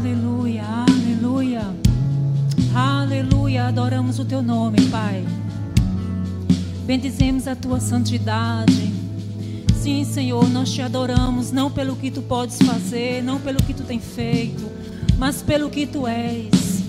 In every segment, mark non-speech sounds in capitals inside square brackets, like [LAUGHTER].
Aleluia, aleluia. Aleluia, adoramos o teu nome, Pai. Bendizemos a tua santidade. Sim, Senhor, nós te adoramos não pelo que tu podes fazer, não pelo que tu tem feito, mas pelo que tu és.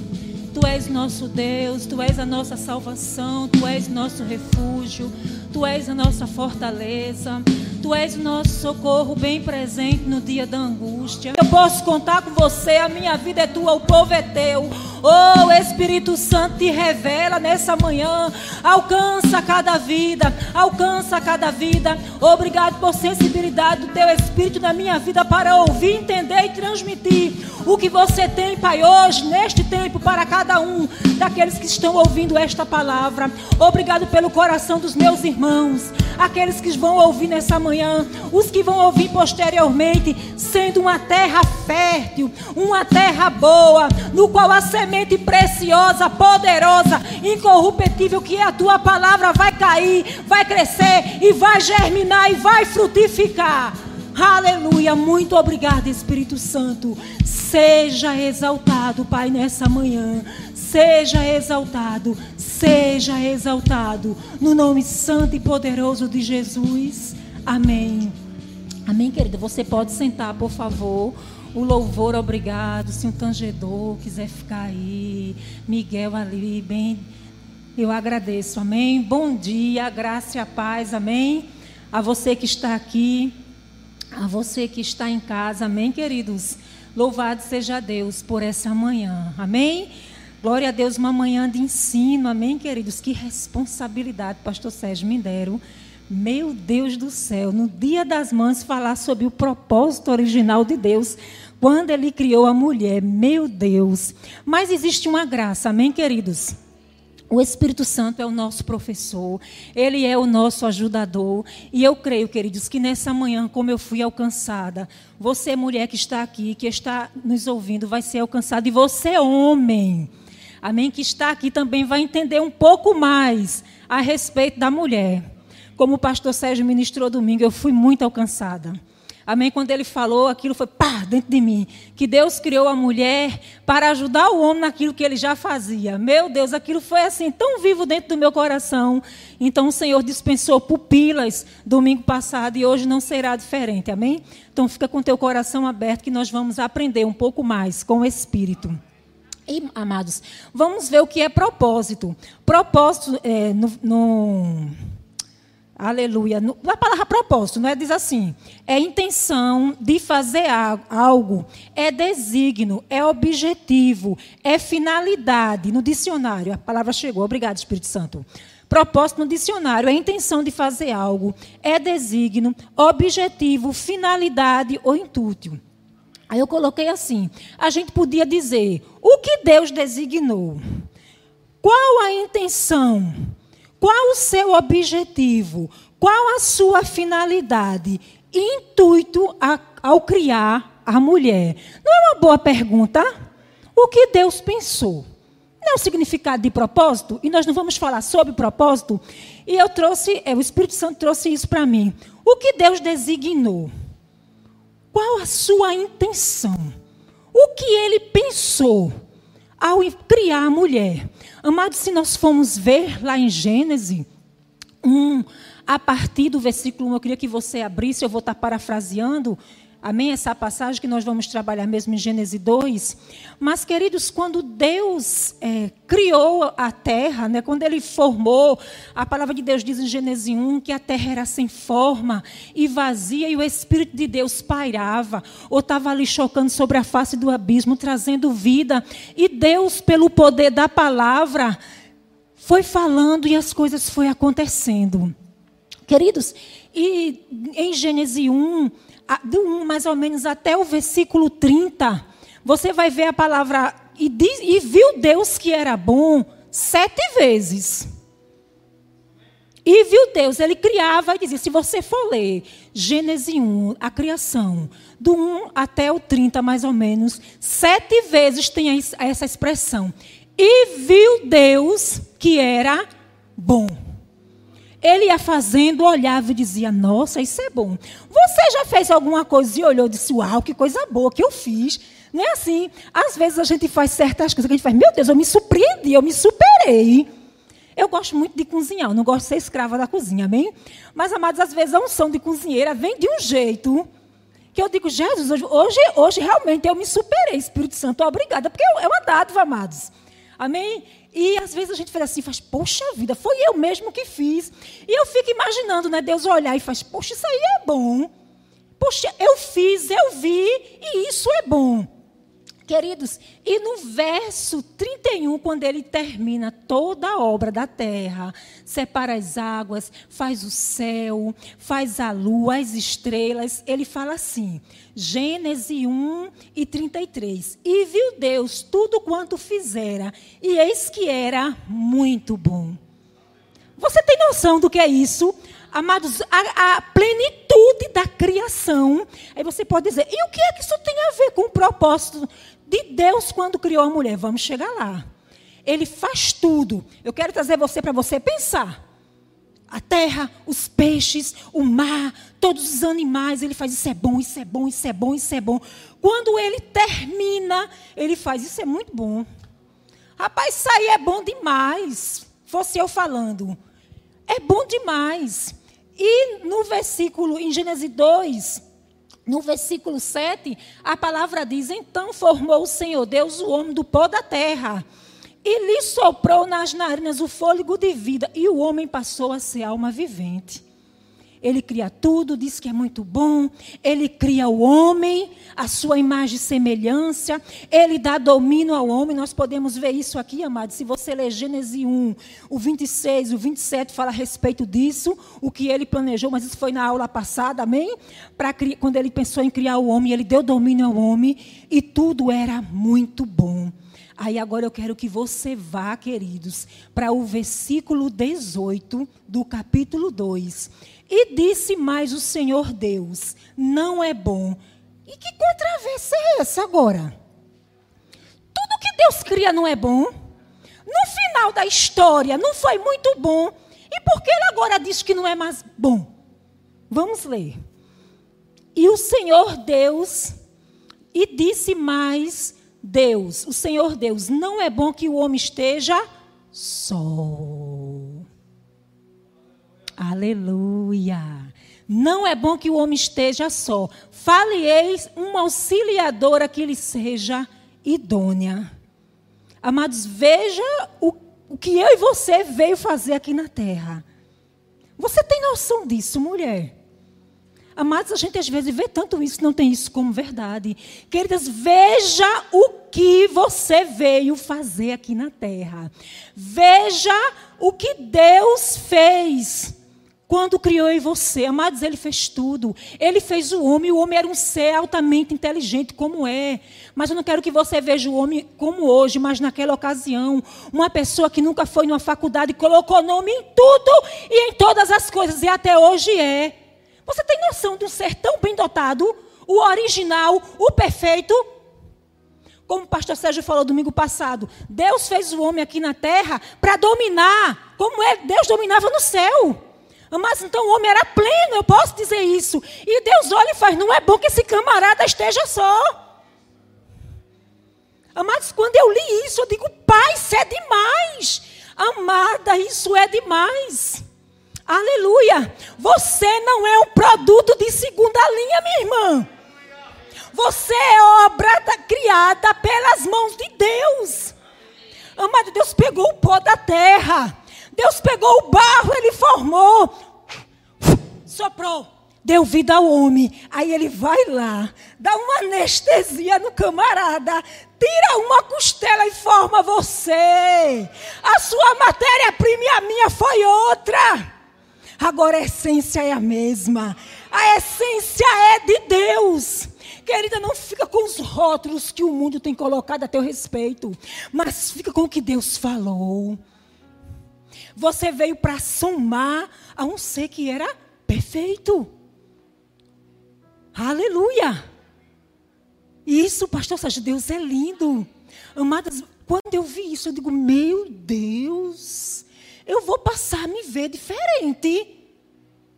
Tu és nosso Deus, tu és a nossa salvação, tu és nosso refúgio, tu és a nossa fortaleza. Tu és o nosso socorro bem presente no dia da angústia. Eu posso contar com você, a minha vida é tua, o povo é teu. Oh, Espírito Santo te revela nessa manhã. Alcança cada vida, alcança cada vida. Obrigado por sensibilidade do teu Espírito na minha vida para ouvir, entender e transmitir o que você tem, Pai, hoje, neste tempo, para cada um daqueles que estão ouvindo esta palavra. Obrigado pelo coração dos meus irmãos, aqueles que vão ouvir nessa manhã, os que vão ouvir posteriormente, sendo uma terra fértil, uma terra boa, no qual a semente preciosa, poderosa, incorruptível, que a tua palavra, vai cair, vai crescer e vai germinar e vai frutificar. Aleluia, muito obrigado, Espírito Santo. Seja exaltado, Pai, nessa manhã. Seja exaltado, seja exaltado. No nome santo e poderoso de Jesus. Amém. Amém, querida. Você pode sentar, por favor. O louvor, obrigado. Se um tangedor quiser ficar aí, Miguel ali, bem. Eu agradeço, amém. Bom dia, graça e a paz, amém. A você que está aqui, a você que está em casa, amém, queridos. Louvado seja Deus por essa manhã, amém. Glória a Deus, uma manhã de ensino, amém, queridos. Que responsabilidade, Pastor Sérgio me deram. Meu Deus do céu, no Dia das Mães, falar sobre o propósito original de Deus, quando Ele criou a mulher. Meu Deus. Mas existe uma graça, amém, queridos? O Espírito Santo é o nosso professor, ele é o nosso ajudador. E eu creio, queridos, que nessa manhã, como eu fui alcançada, você, mulher que está aqui, que está nos ouvindo, vai ser alcançada. E você, homem, amém, que está aqui também vai entender um pouco mais a respeito da mulher. Como o pastor Sérgio ministrou domingo, eu fui muito alcançada. Amém? Quando ele falou, aquilo foi pá, dentro de mim. Que Deus criou a mulher para ajudar o homem naquilo que ele já fazia. Meu Deus, aquilo foi assim, tão vivo dentro do meu coração. Então o Senhor dispensou pupilas domingo passado e hoje não será diferente. Amém? Então fica com teu coração aberto que nós vamos aprender um pouco mais com o Espírito. E, amados, vamos ver o que é propósito. Propósito é, no, no Aleluia. A palavra propósito, não é? Diz assim: é intenção de fazer algo, é desígnio, é objetivo, é finalidade. No dicionário, a palavra chegou. Obrigado, Espírito Santo. Propósito no dicionário é intenção de fazer algo, é desígnio, objetivo, finalidade ou intuito. Aí eu coloquei assim: a gente podia dizer o que Deus designou, qual a intenção qual o seu objetivo? Qual a sua finalidade? Intuito a, ao criar a mulher? Não é uma boa pergunta? O que Deus pensou? Não é o significado de propósito? E nós não vamos falar sobre propósito? E eu trouxe, é, o Espírito Santo trouxe isso para mim. O que Deus designou? Qual a sua intenção? O que ele pensou ao criar a mulher? Amados, se nós formos ver lá em Gênesis 1, a partir do versículo 1, eu queria que você abrisse, eu vou estar parafraseando, Amém? Essa passagem que nós vamos trabalhar mesmo em Gênesis 2. Mas, queridos, quando Deus é, criou a terra, né, quando Ele formou, a palavra de Deus diz em Gênesis 1 que a terra era sem forma e vazia e o Espírito de Deus pairava, ou estava ali chocando sobre a face do abismo, trazendo vida. E Deus, pelo poder da palavra, foi falando e as coisas foram acontecendo. Queridos, e em Gênesis 1 do 1 mais ou menos até o versículo 30, você vai ver a palavra e, diz, e viu Deus que era bom sete vezes. E viu Deus, ele criava e dizia: se você for ler Gênesis 1, a criação, do 1 até o 30, mais ou menos, sete vezes tem essa expressão. E viu Deus que era bom. Ele ia fazendo, olhava e dizia: Nossa, isso é bom. Você já fez alguma coisa e olhou e disse: Uau, que coisa boa que eu fiz. Não é assim? Às vezes a gente faz certas coisas que a gente faz, meu Deus, eu me surpreendi, eu me superei. Eu gosto muito de cozinhar, eu não gosto de ser escrava da cozinha, amém? Mas, amados, às vezes a unção de cozinheira vem de um jeito que eu digo, Jesus, hoje, hoje, hoje realmente eu me superei, Espírito Santo, obrigada, porque é uma dádiva, amados. Amém? E às vezes a gente faz assim, faz, poxa vida, foi eu mesmo que fiz. E eu fico imaginando, né, Deus olhar e faz, poxa, isso aí é bom. Poxa, eu fiz, eu vi, e isso é bom. Queridos, e no verso 31, quando ele termina toda a obra da terra, separa as águas, faz o céu, faz a lua, as estrelas, ele fala assim, Gênesis 1 e 33. E viu Deus tudo quanto fizera, e eis que era muito bom. Você tem noção do que é isso? Amados, a, a, plenitude da criação. Aí você pode dizer, e o que é que isso tem a ver com o propósito de Deus quando criou a mulher. Vamos chegar lá. Ele faz tudo. Eu quero trazer você para você pensar. A terra, os peixes, o mar, todos os animais, ele faz isso é bom, isso é bom, isso é bom, isso é bom. Quando ele termina, ele faz isso é muito bom. Rapaz, isso aí é bom demais. Fosse eu falando. É bom demais. E no versículo, em Gênesis 2, no versículo 7, a palavra diz: Então formou o Senhor Deus o homem do pó da terra, e lhe soprou nas narinas o fôlego de vida, e o homem passou a ser alma vivente. Ele cria tudo, diz que é muito bom. Ele cria o homem, a sua imagem e semelhança. Ele dá domínio ao homem. Nós podemos ver isso aqui, amados. Se você ler Gênesis 1, o 26, o 27 fala a respeito disso, o que ele planejou, mas isso foi na aula passada, amém? Pra, quando ele pensou em criar o homem, ele deu domínio ao homem e tudo era muito bom. Aí agora eu quero que você vá, queridos, para o versículo 18 do capítulo 2. E disse mais o Senhor Deus: Não é bom. E que controvérsia é essa agora? Tudo que Deus cria não é bom. No final da história não foi muito bom. E por que ele agora diz que não é mais bom? Vamos ler. E o Senhor Deus, e disse mais Deus, o Senhor Deus, não é bom que o homem esteja só. Aleluia. Não é bom que o homem esteja só. Fale-eis uma auxiliadora que lhe seja idônea. Amados, veja o, o que eu e você veio fazer aqui na terra. Você tem noção disso, mulher? Amados, a gente às vezes vê tanto isso, não tem isso como verdade. Queridas, veja o que você veio fazer aqui na terra. Veja o que Deus fez. Quando criou em você, amados, ele fez tudo. Ele fez o homem, o homem era um ser altamente inteligente, como é. Mas eu não quero que você veja o homem como hoje, mas naquela ocasião. Uma pessoa que nunca foi numa faculdade, colocou nome em tudo e em todas as coisas, e até hoje é. Você tem noção de um ser tão bem dotado, o original, o perfeito? Como o pastor Sérgio falou domingo passado, Deus fez o homem aqui na terra para dominar, como é, Deus dominava no céu. Mas então o homem era pleno, eu posso dizer isso. E Deus olha e faz: não é bom que esse camarada esteja só. Amados, quando eu li isso, eu digo: Pai, isso é demais. Amada, isso é demais. Aleluia. Você não é um produto de segunda linha, minha irmã. Você é obra da, criada pelas mãos de Deus. Amado, Deus pegou o pó da terra Deus pegou o barro, ele formou, soprou, deu vida ao homem. Aí ele vai lá, dá uma anestesia no camarada, tira uma costela e forma você. A sua matéria-prima e a minha foi outra. Agora a essência é a mesma. A essência é de Deus. Querida, não fica com os rótulos que o mundo tem colocado a teu respeito, mas fica com o que Deus falou. Você veio para somar a um ser que era perfeito. Aleluia! Isso, pastor Sérgio, Deus é lindo. Amadas, quando eu vi isso, eu digo, meu Deus, eu vou passar a me ver diferente.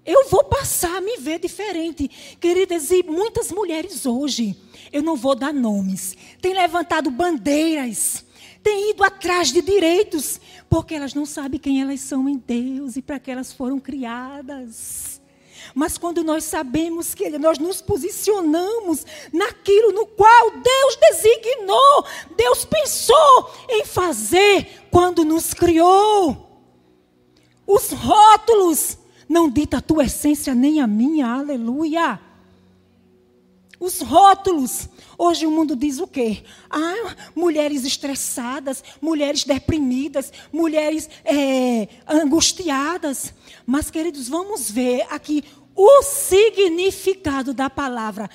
Eu vou passar a me ver diferente. Queridas, e muitas mulheres hoje, eu não vou dar nomes, têm levantado bandeiras, têm ido atrás de direitos, porque elas não sabem quem elas são em Deus e para que elas foram criadas. Mas quando nós sabemos que nós nos posicionamos naquilo no qual Deus designou, Deus pensou em fazer quando nos criou. Os rótulos não dita a tua essência nem a minha, aleluia. Os rótulos. Hoje o mundo diz o quê? Ah, mulheres estressadas, mulheres deprimidas, mulheres é, angustiadas. Mas, queridos, vamos ver aqui o significado da palavra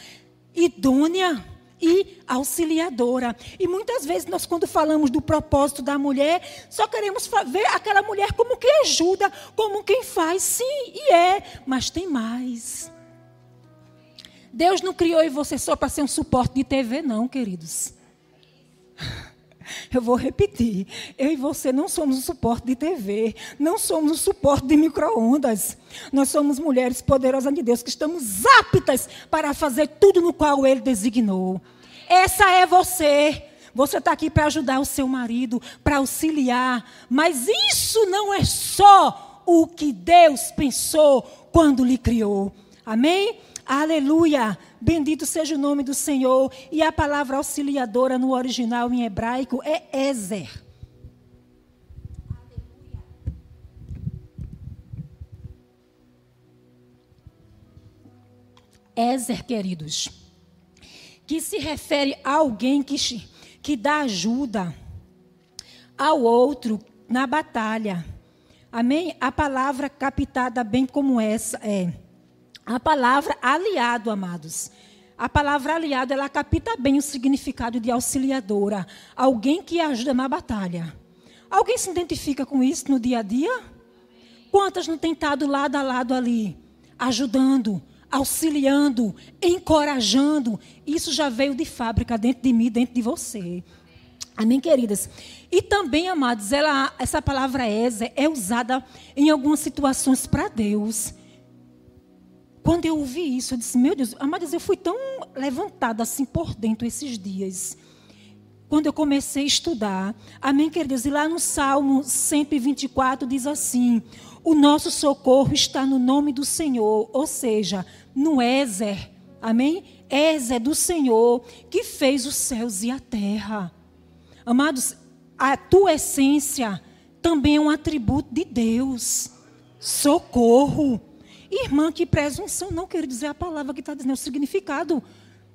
idônea e auxiliadora. E muitas vezes nós, quando falamos do propósito da mulher, só queremos ver aquela mulher como quem ajuda, como quem faz. Sim, e é, mas tem mais. Deus não criou e você só para ser um suporte de TV, não, queridos. [LAUGHS] Eu vou repetir. Eu e você não somos o suporte de TV, não somos o suporte de micro-ondas. Nós somos mulheres poderosas de Deus que estamos aptas para fazer tudo no qual Ele designou. Essa é você. Você está aqui para ajudar o seu marido, para auxiliar. Mas isso não é só o que Deus pensou quando lhe criou. Amém? Aleluia! Bendito seja o nome do Senhor. E a palavra auxiliadora no original em hebraico é Ezer. Ezer, queridos, que se refere a alguém que, que dá ajuda ao outro na batalha. Amém? A palavra captada bem como essa é a palavra aliado, amados. A palavra aliado, ela capta bem o significado de auxiliadora. Alguém que ajuda na batalha. Alguém se identifica com isso no dia a dia? Quantas não têm estado lado a lado ali, ajudando, auxiliando, encorajando? Isso já veio de fábrica dentro de mim, dentro de você. Amém, queridas? E também, amados, ela, essa palavra Eze é usada em algumas situações para Deus. Quando eu ouvi isso, eu disse: Meu Deus, amadas, eu fui tão levantada assim por dentro esses dias. Quando eu comecei a estudar, amém, queridos? E lá no Salmo 124 diz assim: O nosso socorro está no nome do Senhor, ou seja, no Ézer, amém? Ézer do Senhor que fez os céus e a terra. Amados, a tua essência também é um atributo de Deus. Socorro. Irmã, que presunção, não quero dizer a palavra que está dizendo, é o significado.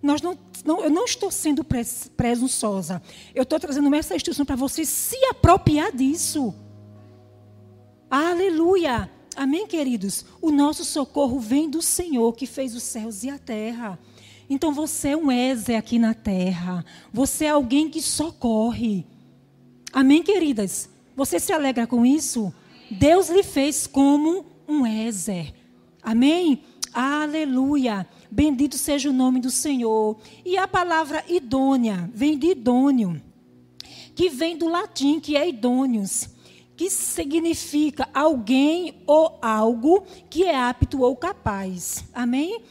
Nós não, não, eu não estou sendo presunçosa. Eu estou trazendo essa instrução para você se apropriar disso. Aleluia. Amém, queridos? O nosso socorro vem do Senhor que fez os céus e a terra. Então você é um Ézer aqui na terra. Você é alguém que socorre. Amém, queridas? Você se alegra com isso? Deus lhe fez como um Ézer. Amém? Aleluia. Bendito seja o nome do Senhor. E a palavra idônea vem de idôneo, que vem do latim, que é idôneos, que significa alguém ou algo que é apto ou capaz. Amém?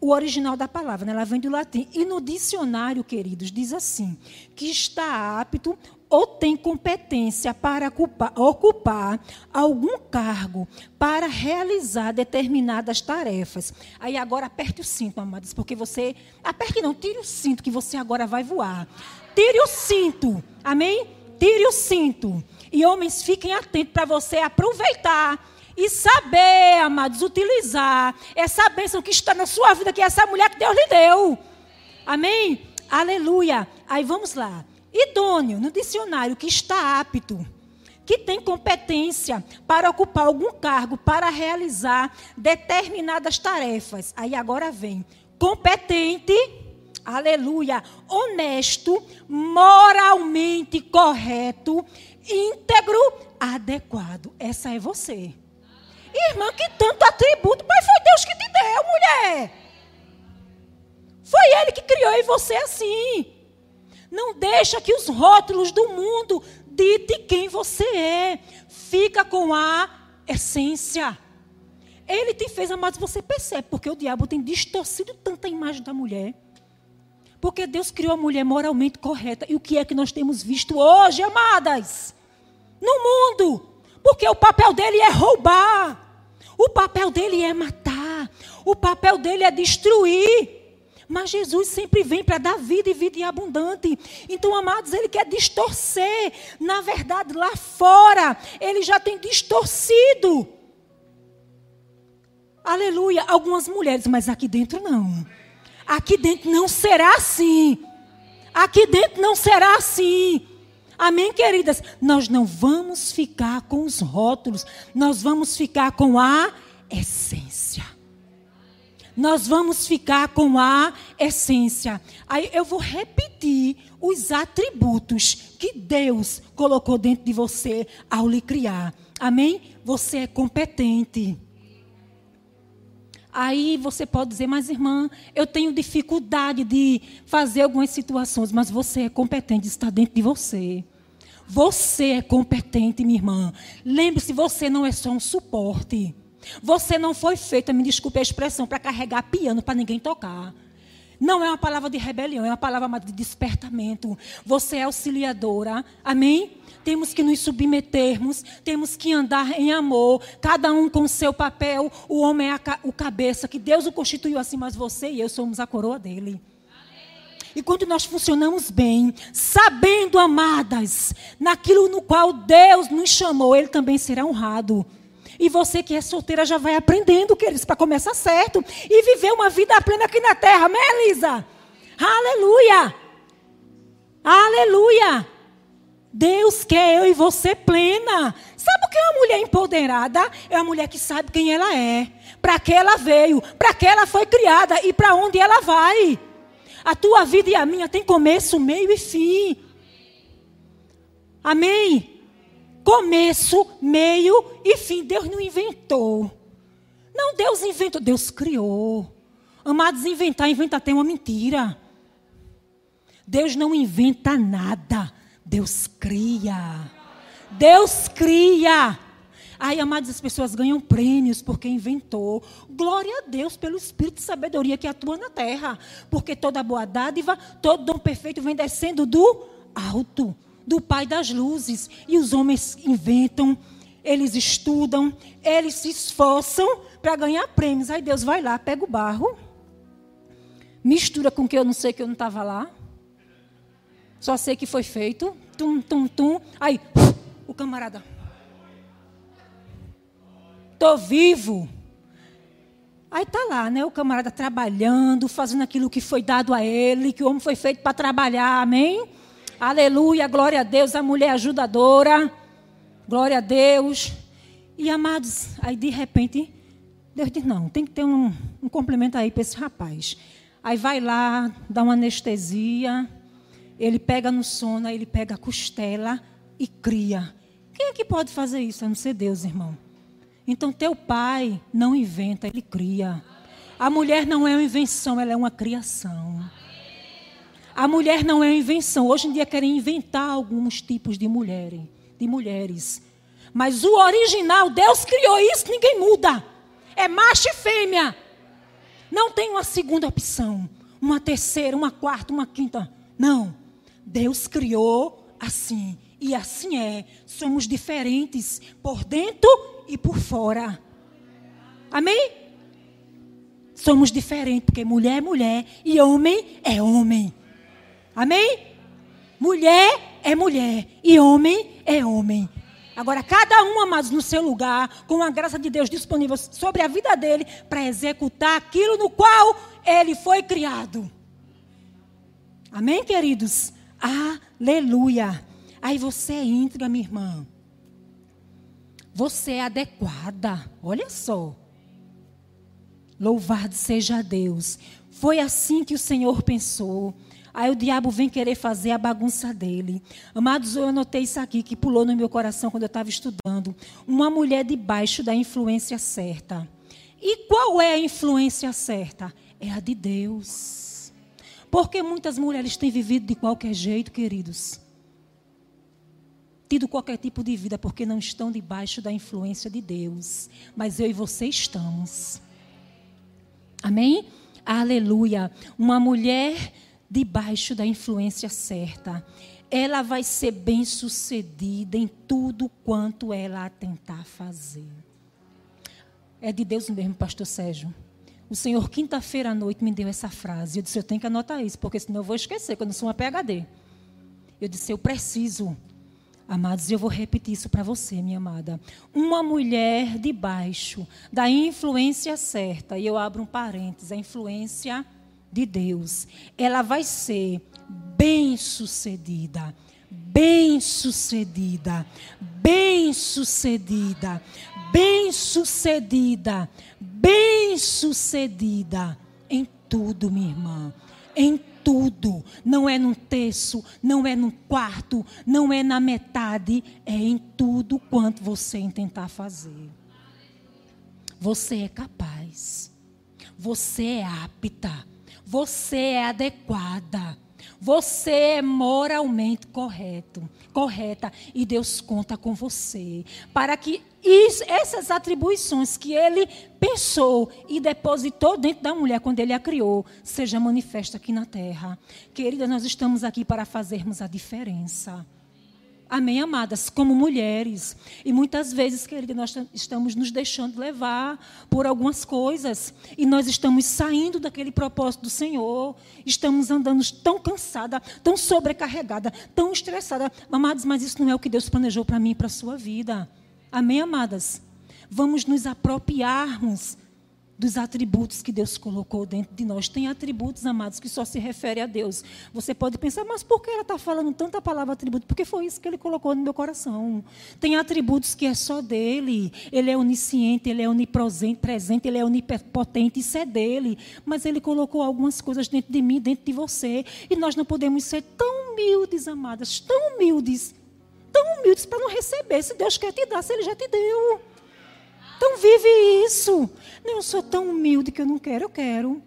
O original da palavra, né? ela vem do latim. E no dicionário, queridos, diz assim: que está apto ou tem competência para ocupar, ocupar, algum cargo para realizar determinadas tarefas. Aí agora aperte o cinto, amados, porque você. Aperte não, tire o cinto que você agora vai voar. Tire o cinto, amém? Tire o cinto. E homens, fiquem atentos para você aproveitar e saber, amados, utilizar essa bênção que está na sua vida, que é essa mulher que Deus lhe deu. Amém? Aleluia. Aí vamos lá. Idôneo, no dicionário, que está apto, que tem competência para ocupar algum cargo, para realizar determinadas tarefas. Aí agora vem competente, aleluia, honesto, moralmente correto, íntegro, adequado. Essa é você. Irmã, que tanto atributo, mas foi Deus que te deu, mulher. Foi Ele que criou em você assim. Não deixa que os rótulos do mundo dite quem você é. Fica com a essência. Ele te fez, amados, você percebe, porque o diabo tem distorcido tanta imagem da mulher. Porque Deus criou a mulher moralmente correta. E o que é que nós temos visto hoje, amadas? No mundo. Porque o papel dele é roubar. O papel dele é matar. O papel dele é destruir. Mas Jesus sempre vem para dar vida e vida em abundante. Então, amados, ele quer distorcer. Na verdade, lá fora, ele já tem distorcido. Aleluia. Algumas mulheres, mas aqui dentro não. Aqui dentro não será assim. Aqui dentro não será assim. Amém, queridas? Nós não vamos ficar com os rótulos, nós vamos ficar com a essência. Nós vamos ficar com a essência. Aí eu vou repetir os atributos que Deus colocou dentro de você ao lhe criar. Amém? Você é competente. Aí você pode dizer, mas irmã, eu tenho dificuldade de fazer algumas situações, mas você é competente, está dentro de você. Você é competente, minha irmã. Lembre-se, você não é só um suporte. Você não foi feita, me desculpe a expressão, para carregar piano para ninguém tocar. Não é uma palavra de rebelião, é uma palavra de despertamento. Você é auxiliadora, amém? Temos que nos submetermos, temos que andar em amor, cada um com seu papel. O homem é o cabeça, que Deus o constituiu assim, mas você e eu somos a coroa dele. E quando nós funcionamos bem, sabendo, amadas, naquilo no qual Deus nos chamou, Ele também será honrado. E você que é solteira já vai aprendendo, queridos, para começar certo. E viver uma vida plena aqui na terra. Amém, Elisa? Aleluia! Aleluia! Deus quer eu e você plena. Sabe o que é uma mulher empoderada? É uma mulher que sabe quem ela é, para que ela veio, para que ela foi criada e para onde ela vai. A tua vida e a minha tem começo, meio e fim. Amém? Começo, meio e fim. Deus não inventou. Não, Deus inventou, Deus criou. Amados, inventar, inventa até uma mentira. Deus não inventa nada. Deus cria. Deus cria. Ai, amados, as pessoas ganham prêmios porque inventou. Glória a Deus pelo Espírito de sabedoria que atua na terra. Porque toda boa dádiva, todo dom perfeito vem descendo do alto, do Pai das luzes. E os homens inventam, eles estudam, eles se esforçam para ganhar prêmios. Aí Deus vai lá, pega o barro, mistura com que eu não sei que eu não estava lá. Só sei que foi feito. Tum, tum, tum. Aí, o camarada. Estou vivo. Aí está lá, né? O camarada trabalhando, fazendo aquilo que foi dado a ele, que o homem foi feito para trabalhar, amém? Aleluia, glória a Deus, a mulher ajudadora, glória a Deus. E amados, aí de repente, Deus diz: não, tem que ter um, um complemento aí para esse rapaz. Aí vai lá, dá uma anestesia, ele pega no sono, aí ele pega a costela e cria. Quem é que pode fazer isso? A não ser Deus, irmão. Então, teu pai não inventa, ele cria. A mulher não é uma invenção, ela é uma criação. A mulher não é invenção. Hoje em dia querem inventar alguns tipos de mulheres, de mulheres. Mas o original, Deus criou isso, ninguém muda. É macho e fêmea. Não tem uma segunda opção, uma terceira, uma quarta, uma quinta. Não. Deus criou assim. E assim é. Somos diferentes por dentro e por fora. Amém? Somos diferentes, porque mulher é mulher e homem é homem. Amém? Mulher é mulher e homem é homem. Agora, cada um, amados, no seu lugar, com a graça de Deus disponível sobre a vida dele, para executar aquilo no qual ele foi criado. Amém, queridos? Aleluia. Aí você é minha irmã. Você é adequada. Olha só. Louvado seja Deus. Foi assim que o Senhor pensou. Aí o diabo vem querer fazer a bagunça dele. Amados, eu anotei isso aqui que pulou no meu coração quando eu estava estudando. Uma mulher debaixo da influência certa. E qual é a influência certa? É a de Deus. Porque muitas mulheres têm vivido de qualquer jeito, queridos. tido qualquer tipo de vida porque não estão debaixo da influência de Deus. Mas eu e você estamos. Amém? Aleluia. Uma mulher debaixo da influência certa. Ela vai ser bem-sucedida em tudo quanto ela tentar fazer. É de Deus mesmo, pastor Sérgio. O Senhor, quinta-feira à noite, me deu essa frase. Eu disse: Eu tenho que anotar isso, porque senão eu vou esquecer, quando eu sou uma PHD. Eu disse: Eu preciso Amados, eu vou repetir isso para você, minha amada. Uma mulher debaixo da influência certa, e eu abro um parênteses, a influência de Deus, ela vai ser bem-sucedida, bem-sucedida, bem-sucedida, bem-sucedida, bem-sucedida em tudo, minha irmã, em tudo. Não é num terço, não é num quarto, não é na metade, é em tudo quanto você intentar fazer. Você é capaz. Você é apta. Você é adequada. Você é moralmente correto, correta e Deus conta com você para que isso, essas atribuições que ele pensou e depositou dentro da mulher quando ele a criou, seja manifesta aqui na terra. Querida, nós estamos aqui para fazermos a diferença. Amém, amadas? Como mulheres. E muitas vezes, querida, nós estamos nos deixando levar por algumas coisas. E nós estamos saindo daquele propósito do Senhor. Estamos andando tão cansada, tão sobrecarregada, tão estressada. Amados, mas isso não é o que Deus planejou para mim e para a sua vida. Amém, amadas? Vamos nos apropriarmos dos atributos que Deus colocou dentro de nós. Tem atributos, amados, que só se refere a Deus. Você pode pensar, mas por que ela está falando tanta palavra atributo? Porque foi isso que ele colocou no meu coração. Tem atributos que é só dele. Ele é onisciente, ele é onipresente, ele é onipotente, isso é dele. Mas ele colocou algumas coisas dentro de mim, dentro de você. E nós não podemos ser tão humildes, amadas, tão humildes, tão humildes para não receber. Se Deus quer te dar, se ele já te deu. Então vive isso. Eu sou tão humilde que eu não quero, eu quero.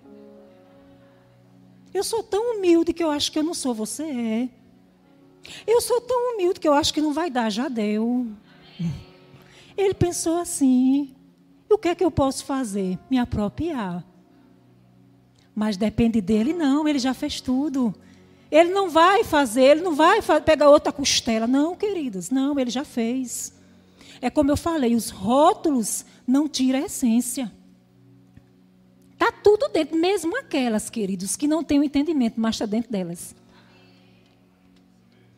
Eu sou tão humilde que eu acho que eu não sou, você é. Eu sou tão humilde que eu acho que não vai dar, já deu. Ele pensou assim: o que é que eu posso fazer? Me apropriar. Mas depende dele, não, ele já fez tudo. Ele não vai fazer, ele não vai pegar outra costela. Não, queridas, não, ele já fez. É como eu falei, os rótulos não tiram a essência. Está tudo dentro, mesmo aquelas, queridos, que não têm o entendimento, mas está dentro delas.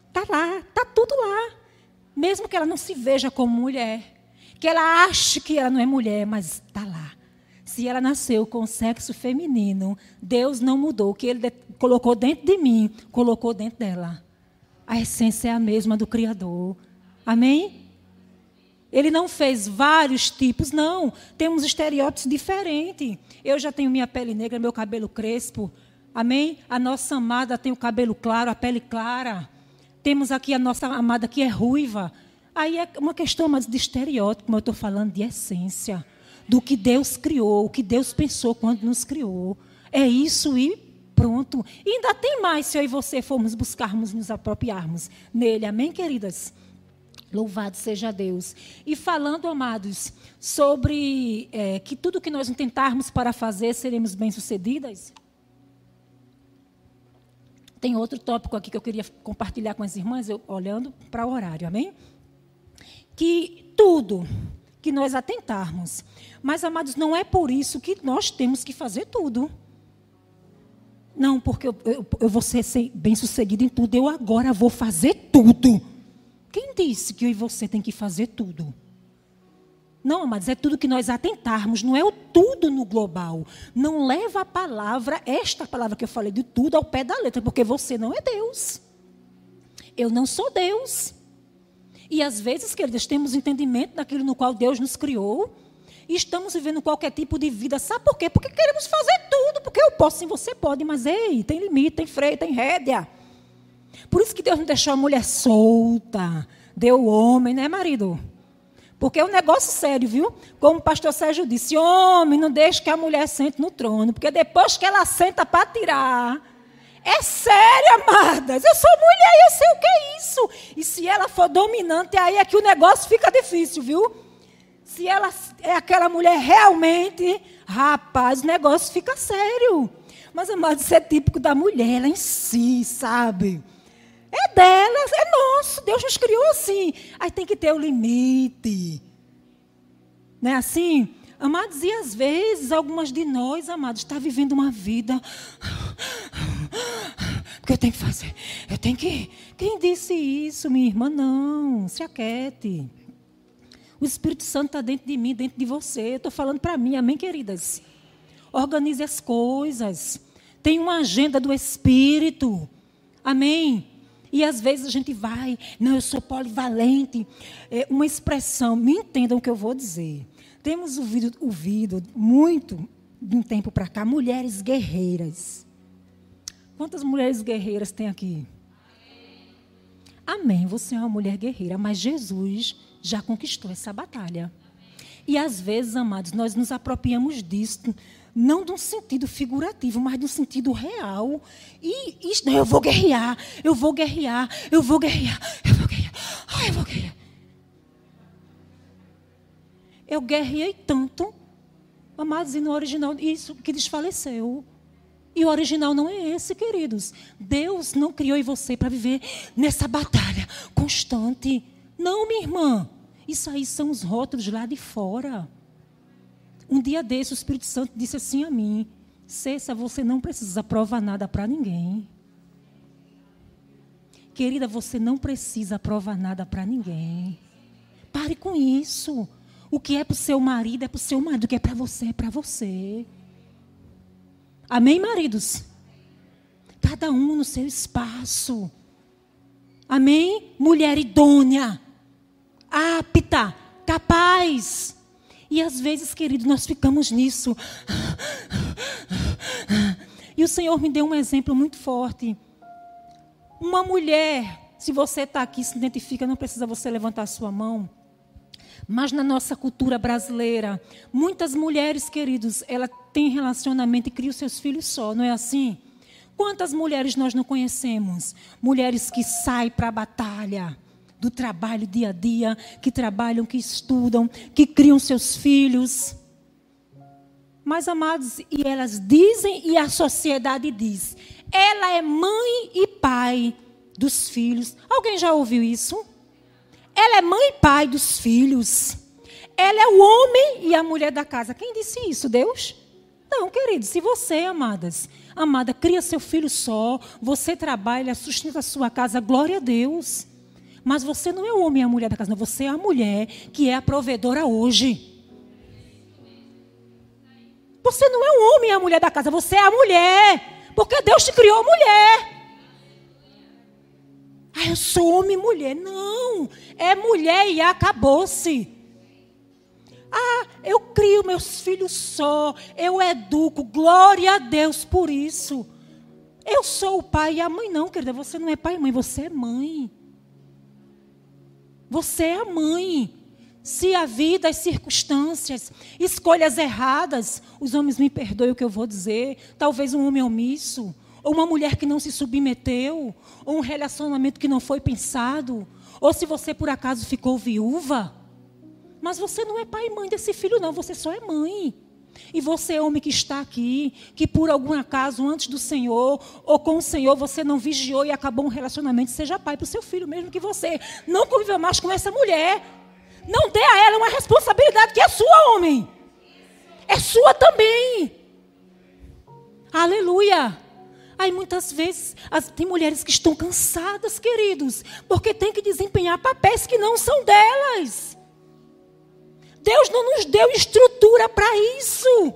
Está lá, está tudo lá. Mesmo que ela não se veja como mulher, que ela ache que ela não é mulher, mas está lá. Se ela nasceu com sexo feminino, Deus não mudou. O que Ele colocou dentro de mim, colocou dentro dela. A essência é a mesma do Criador. Amém? Ele não fez vários tipos, não. Temos estereótipos diferentes. Eu já tenho minha pele negra, meu cabelo crespo. Amém? A nossa amada tem o cabelo claro, a pele clara. Temos aqui a nossa amada que é ruiva. Aí é uma questão mais de estereótipo, como eu estou falando, de essência. Do que Deus criou, o que Deus pensou quando nos criou. É isso e pronto. E ainda tem mais se eu e você formos buscarmos nos apropriarmos nele. Amém, queridas? Louvado seja Deus. E falando, amados, sobre é, que tudo que nós tentarmos para fazer, seremos bem-sucedidas. Tem outro tópico aqui que eu queria compartilhar com as irmãs, eu, olhando para o horário, amém? Que tudo que nós atentarmos. Mas, amados, não é por isso que nós temos que fazer tudo. Não, porque eu, eu, eu vou ser bem-sucedido em tudo, eu agora vou fazer tudo. Quem disse que eu e você tem que fazer tudo? Não, mas é tudo que nós atentarmos, não é o tudo no global. Não leva a palavra, esta palavra que eu falei de tudo, ao pé da letra, porque você não é Deus. Eu não sou Deus. E às vezes, queridas, temos entendimento daquilo no qual Deus nos criou. E estamos vivendo qualquer tipo de vida. Sabe por quê? Porque queremos fazer tudo. Porque eu posso, sim, você pode. Mas, ei, tem limite, tem freio, tem rédea. Por isso que Deus não deixou a mulher solta. Deu o homem, né, marido? Porque é um negócio sério, viu? Como o pastor Sérgio disse: homem, não deixe que a mulher sente no trono. Porque depois que ela senta para tirar, É sério, amadas. Eu sou mulher e eu sei o que é isso. E se ela for dominante, aí é que o negócio fica difícil, viu? Se ela é aquela mulher realmente, rapaz, o negócio fica sério. Mas, amados, isso é típico da mulher, ela em si, sabe? É dela, é nosso. Deus nos criou assim. Aí tem que ter o limite. Não é assim? Amados, e às vezes, algumas de nós, amados, está vivendo uma vida. Porque eu tenho que fazer. Eu tenho que. Quem disse isso, minha irmã? Não. Se aquete. O Espírito Santo está dentro de mim, dentro de você. Estou falando para mim, amém, queridas? Organize as coisas. Tem uma agenda do Espírito. Amém? E às vezes a gente vai, não, eu sou polivalente. É uma expressão, me entendam o que eu vou dizer. Temos ouvido, ouvido muito, de um tempo para cá, mulheres guerreiras. Quantas mulheres guerreiras tem aqui? Amém. Você é uma mulher guerreira, mas Jesus já conquistou essa batalha. E às vezes, amados, nós nos apropriamos disso, não de um sentido figurativo, mas de um sentido real. E isso, eu vou guerrear, eu vou guerrear, eu vou guerrear, eu vou guerrear, eu vou guerrear. Eu guerreei tanto, amados, e no original, isso que desfaleceu. E o original não é esse, queridos. Deus não criou em você para viver nessa batalha constante. Não, minha irmã. Isso aí são os rótulos lá de fora. Um dia desse, o Espírito Santo disse assim a mim: Cessa, você não precisa provar nada para ninguém. Querida, você não precisa provar nada para ninguém. Pare com isso. O que é para o seu marido é para o seu marido, o que é para você é para você. Amém, maridos? Cada um no seu espaço. Amém? Mulher idônea, apta, capaz. E às vezes, querido, nós ficamos nisso. E o Senhor me deu um exemplo muito forte. Uma mulher, se você está aqui, se identifica, não precisa você levantar a sua mão. Mas na nossa cultura brasileira, muitas mulheres, queridos, ela tem relacionamento e cria os seus filhos só, não é assim? Quantas mulheres nós não conhecemos? Mulheres que saem para a batalha do trabalho dia a dia, que trabalham, que estudam, que criam seus filhos. Mas, amados, e elas dizem e a sociedade diz: ela é mãe e pai dos filhos. Alguém já ouviu isso? Ela é mãe e pai dos filhos. Ela é o homem e a mulher da casa. Quem disse isso? Deus? Não, querido, se você, amadas, amada, cria seu filho só, você trabalha, sustenta a sua casa, glória a Deus. Mas você não é o homem e a mulher da casa, não. Você é a mulher que é a provedora hoje. Você não é o homem e a mulher da casa, você é a mulher. Porque Deus te criou mulher. Ah, eu sou homem e mulher. Não, é mulher e acabou-se. Ah, eu crio meus filhos só, eu educo, glória a Deus por isso. Eu sou o pai e a mãe, não, querida. Você não é pai e mãe, você é mãe. Você é a mãe. Se a vida, as circunstâncias, escolhas erradas, os homens me perdoem o que eu vou dizer. Talvez um homem omisso, ou uma mulher que não se submeteu, ou um relacionamento que não foi pensado, ou se você por acaso ficou viúva. Mas você não é pai e mãe desse filho, não, você só é mãe. E você, homem que está aqui, que por algum acaso, antes do Senhor, ou com o Senhor, você não vigiou e acabou um relacionamento, seja pai para o seu filho, mesmo que você não conviveu mais com essa mulher. Não dê a ela uma responsabilidade que é sua, homem. É sua também. Aleluia. Aí muitas vezes as, tem mulheres que estão cansadas, queridos, porque tem que desempenhar papéis que não são delas. Deus não nos deu estrutura para isso.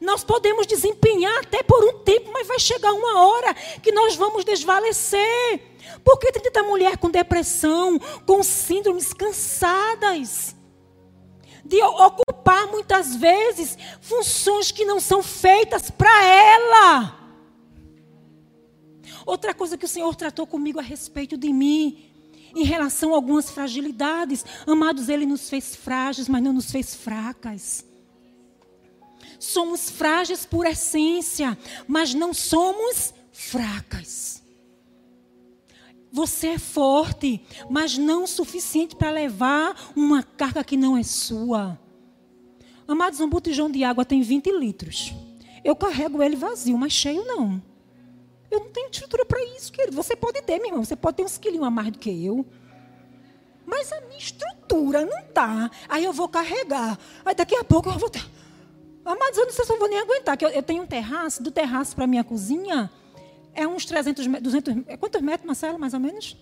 Nós podemos desempenhar até por um tempo, mas vai chegar uma hora que nós vamos desvalecer. Porque tem tanta mulher com depressão, com síndromes cansadas de ocupar muitas vezes funções que não são feitas para ela. Outra coisa que o Senhor tratou comigo a respeito de mim, em relação a algumas fragilidades. Amados, Ele nos fez frágeis, mas não nos fez fracas. Somos frágeis por essência, mas não somos fracas. Você é forte, mas não o suficiente para levar uma carga que não é sua. Amados, um botijão de água tem 20 litros. Eu carrego ele vazio, mas cheio não. Eu não tenho estrutura para isso, querido. Você pode ter, meu irmão. Você pode ter uns quilinhos a mais do que eu. Mas a minha estrutura não está. Aí eu vou carregar. Aí daqui a pouco eu vou. Amados, eu não sei se eu vou nem aguentar. Que eu, eu tenho um terraço. Do terraço para minha cozinha é uns 300 metros. 200, é quantos metros, Marcelo, mais ou menos?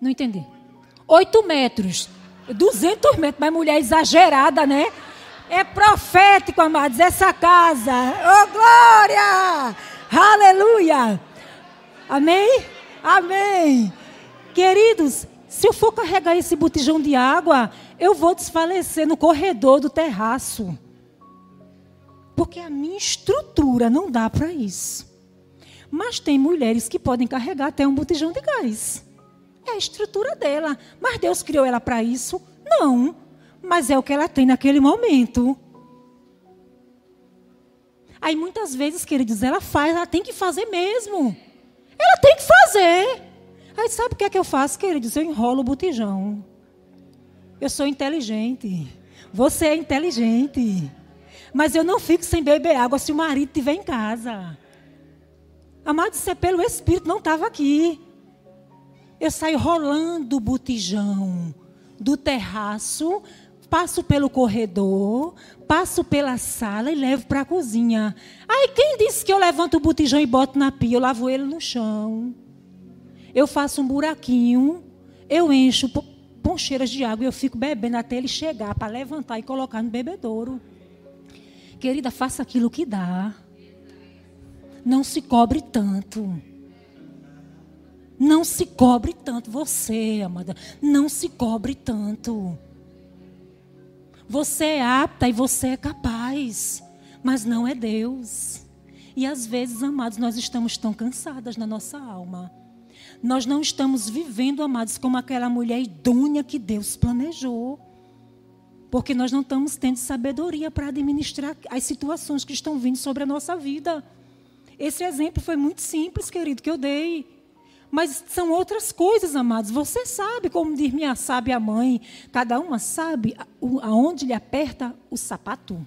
Não entendi. 8 metros. 200 metros. Mas mulher exagerada, né? É profético, amados, essa casa. Oh, glória! Aleluia! Amém? Amém. Queridos, se eu for carregar esse botijão de água, eu vou desfalecer no corredor do terraço. Porque a minha estrutura não dá para isso. Mas tem mulheres que podem carregar até um botijão de gás. É a estrutura dela. Mas Deus criou ela para isso? Não. Mas é o que ela tem naquele momento. Aí muitas vezes, queridos, ela faz, ela tem que fazer mesmo. Ela tem que fazer. Aí sabe o que é que eu faço, queridos? Eu enrolo o botijão. Eu sou inteligente. Você é inteligente. Mas eu não fico sem beber água se o marido estiver em casa. Amado, isso é pelo Espírito, não estava aqui. Eu saio rolando o botijão do terraço, passo pelo corredor, passo pela sala e levo para a cozinha. Aí quem disse que eu levanto o botijão e boto na pia? Eu lavo ele no chão. Eu faço um buraquinho, eu encho poncheiras de água e eu fico bebendo até ele chegar para levantar e colocar no bebedouro. Querida, faça aquilo que dá. Não se cobre tanto. Não se cobre tanto. Você, amada, não se cobre tanto. Você é apta e você é capaz, mas não é Deus. E às vezes, amados, nós estamos tão cansadas na nossa alma. Nós não estamos vivendo, amados, como aquela mulher idônea que Deus planejou. Porque nós não estamos tendo sabedoria para administrar as situações que estão vindo sobre a nossa vida. Esse exemplo foi muito simples, querido, que eu dei. Mas são outras coisas, amados. Você sabe, como diz minha sábia mãe, cada uma sabe aonde lhe aperta o sapato.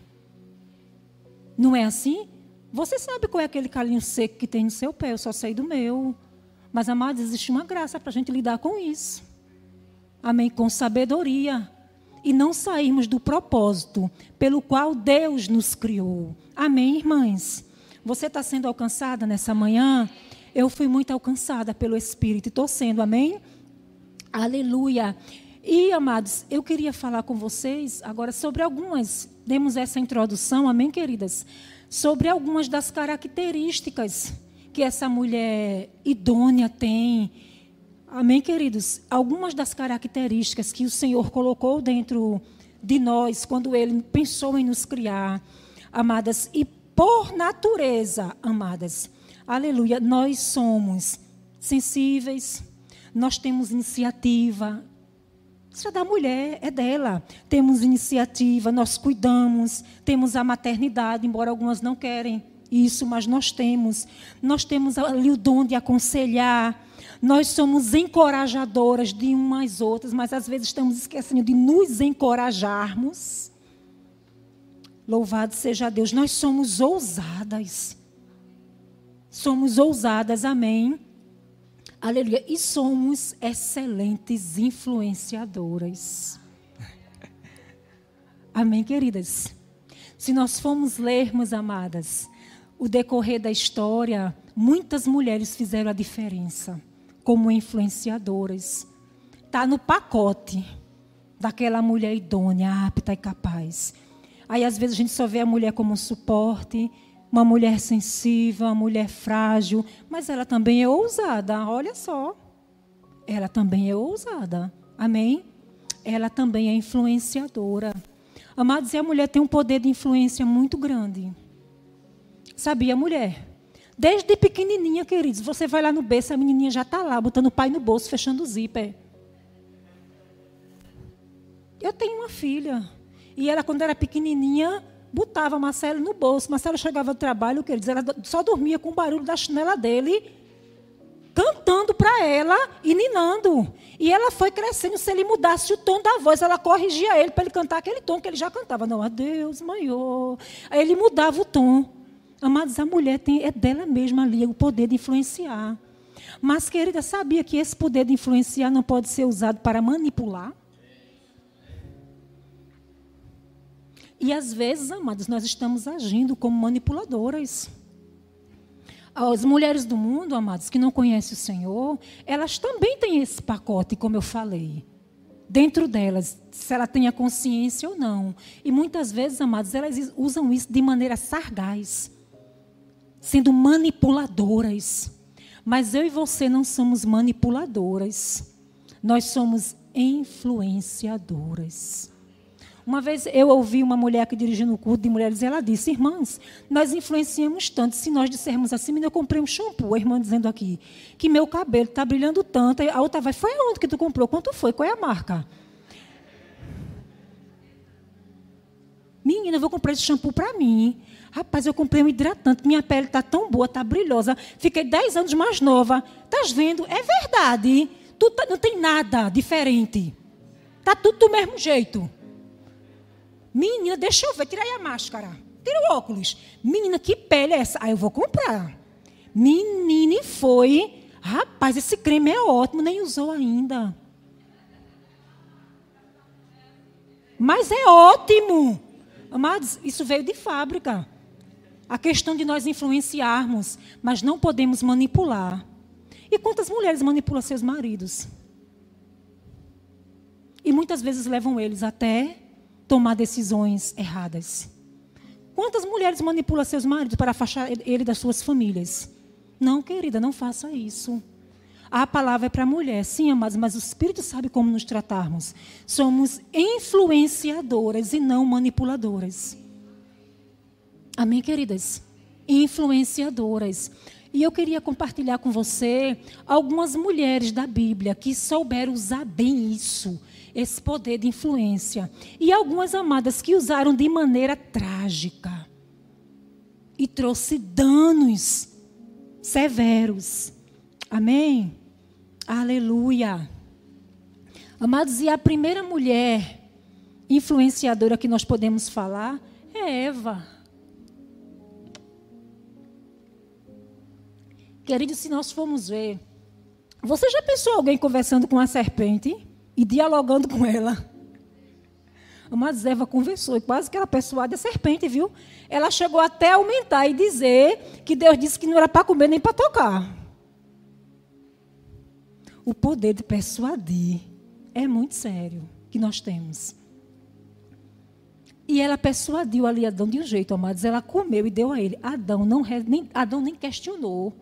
Não é assim? Você sabe qual é aquele calinho seco que tem no seu pé, eu só sei do meu. Mas, amados, existe uma graça para a gente lidar com isso. Amém? Com sabedoria e não sairmos do propósito pelo qual Deus nos criou. Amém, irmãs? Você está sendo alcançada nessa manhã? Eu fui muito alcançada pelo Espírito e estou sendo, amém? Aleluia. E, amados, eu queria falar com vocês agora sobre algumas, demos essa introdução, amém, queridas? Sobre algumas das características que essa mulher idônea tem Amém, queridos? Algumas das características que o Senhor colocou dentro de nós quando Ele pensou em nos criar, amadas, e por natureza, amadas, aleluia, nós somos sensíveis, nós temos iniciativa. Isso é da mulher, é dela. Temos iniciativa, nós cuidamos, temos a maternidade, embora algumas não querem isso, mas nós temos. Nós temos ali o dom de aconselhar nós somos encorajadoras de umas outras, mas às vezes estamos esquecendo de nos encorajarmos. Louvado seja Deus, nós somos ousadas. Somos ousadas, amém. Aleluia. E somos excelentes influenciadoras. [LAUGHS] Amém, queridas? Se nós formos lermos, amadas, o decorrer da história, muitas mulheres fizeram a diferença como influenciadoras. Está no pacote daquela mulher idônea, apta e capaz. Aí, às vezes, a gente só vê a mulher como um suporte, uma mulher sensível, uma mulher frágil, mas ela também é ousada, olha só. Ela também é ousada. Amém? Ela também é influenciadora. Amados, e a mulher tem um poder de influência muito grande. Sabia, mulher? Desde pequenininha, queridos, você vai lá no berço, a menininha já está lá, botando o pai no bolso, fechando o zíper. Eu tenho uma filha. E ela, quando era pequenininha, botava Marcelo no bolso. Marcelo chegava do trabalho, o que ele ela só dormia com o barulho da chinela dele, cantando para ela e ninando. E ela foi crescendo. Se ele mudasse o tom da voz, ela corrigia ele para ele cantar aquele tom que ele já cantava. Não, adeus, maior. Aí ele mudava o tom. Amados, a mulher tem, é dela mesma ali o poder de influenciar. Mas, querida, sabia que esse poder de influenciar não pode ser usado para manipular? E às vezes, amados, nós estamos agindo como manipuladoras. As mulheres do mundo, amados, que não conhecem o Senhor, elas também têm esse pacote, como eu falei. Dentro delas, se ela tem a consciência ou não. E muitas vezes, amados, elas usam isso de maneira sargaz, sendo manipuladoras. Mas eu e você não somos manipuladoras. Nós somos influenciadoras. Uma vez eu ouvi uma mulher que dirigindo o culto de mulheres, ela disse: Irmãs, nós influenciamos tanto. Se nós dissermos assim, eu comprei um shampoo, a irmã dizendo aqui, que meu cabelo está brilhando tanto. A outra vai: Foi onde que tu comprou? Quanto foi? Qual é a marca? Menina, eu vou comprar esse shampoo para mim. Rapaz, eu comprei um hidratante, minha pele está tão boa, está brilhosa. Fiquei 10 anos mais nova. Estás vendo? É verdade. Tu tá, não tem nada diferente. Está tudo do mesmo jeito. Menina, deixa eu ver, tira aí a máscara. Tira o óculos. Menina, que pele é essa? Ah, eu vou comprar. Menina, e foi. Rapaz, esse creme é ótimo, nem usou ainda. Mas é ótimo. Amados, isso veio de fábrica. A questão de nós influenciarmos, mas não podemos manipular. E quantas mulheres manipulam seus maridos? E muitas vezes levam eles até tomar decisões erradas. Quantas mulheres manipulam seus maridos para afastar ele das suas famílias? Não, querida, não faça isso. A palavra é para a mulher, sim, amados, mas o Espírito sabe como nos tratarmos. Somos influenciadoras e não manipuladoras. Amém, queridas? Influenciadoras. E eu queria compartilhar com você algumas mulheres da Bíblia que souberam usar bem isso esse poder de influência. E algumas amadas que usaram de maneira trágica e trouxe danos severos. Amém? Aleluia. Amados, e a primeira mulher influenciadora que nós podemos falar é Eva. Querido, se nós formos ver, você já pensou alguém conversando com a serpente? e dialogando com ela. Mas Eva conversou e quase que ela persuade a serpente, viu? Ela chegou até aumentar e dizer que Deus disse que não era para comer nem para tocar. O poder de persuadir é muito sério que nós temos. E ela persuadiu ali Adão de um jeito, amados. Ela comeu e deu a ele. Adão, não, nem, Adão nem questionou.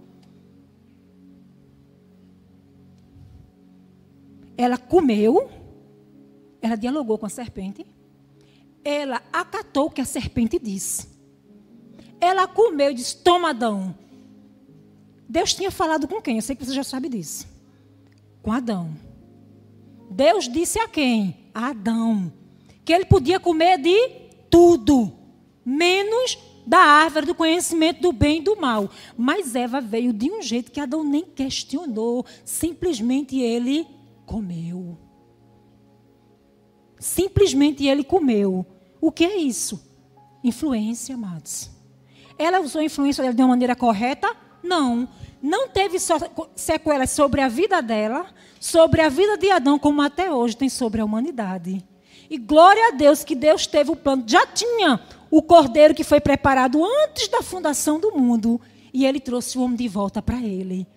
Ela comeu, ela dialogou com a serpente, ela acatou o que a serpente disse. Ela comeu e disse: Toma, Adão. Deus tinha falado com quem? Eu sei que você já sabe disso. Com Adão. Deus disse a quem? A Adão. Que ele podia comer de tudo, menos da árvore do conhecimento do bem e do mal. Mas Eva veio de um jeito que Adão nem questionou. Simplesmente ele comeu. Simplesmente ele comeu. O que é isso? Influência, amados. Ela usou a influência dela de uma maneira correta? Não. Não teve sequelas sobre a vida dela, sobre a vida de Adão, como até hoje tem sobre a humanidade. E glória a Deus que Deus teve o plano. Já tinha o cordeiro que foi preparado antes da fundação do mundo. E ele trouxe o homem de volta para ele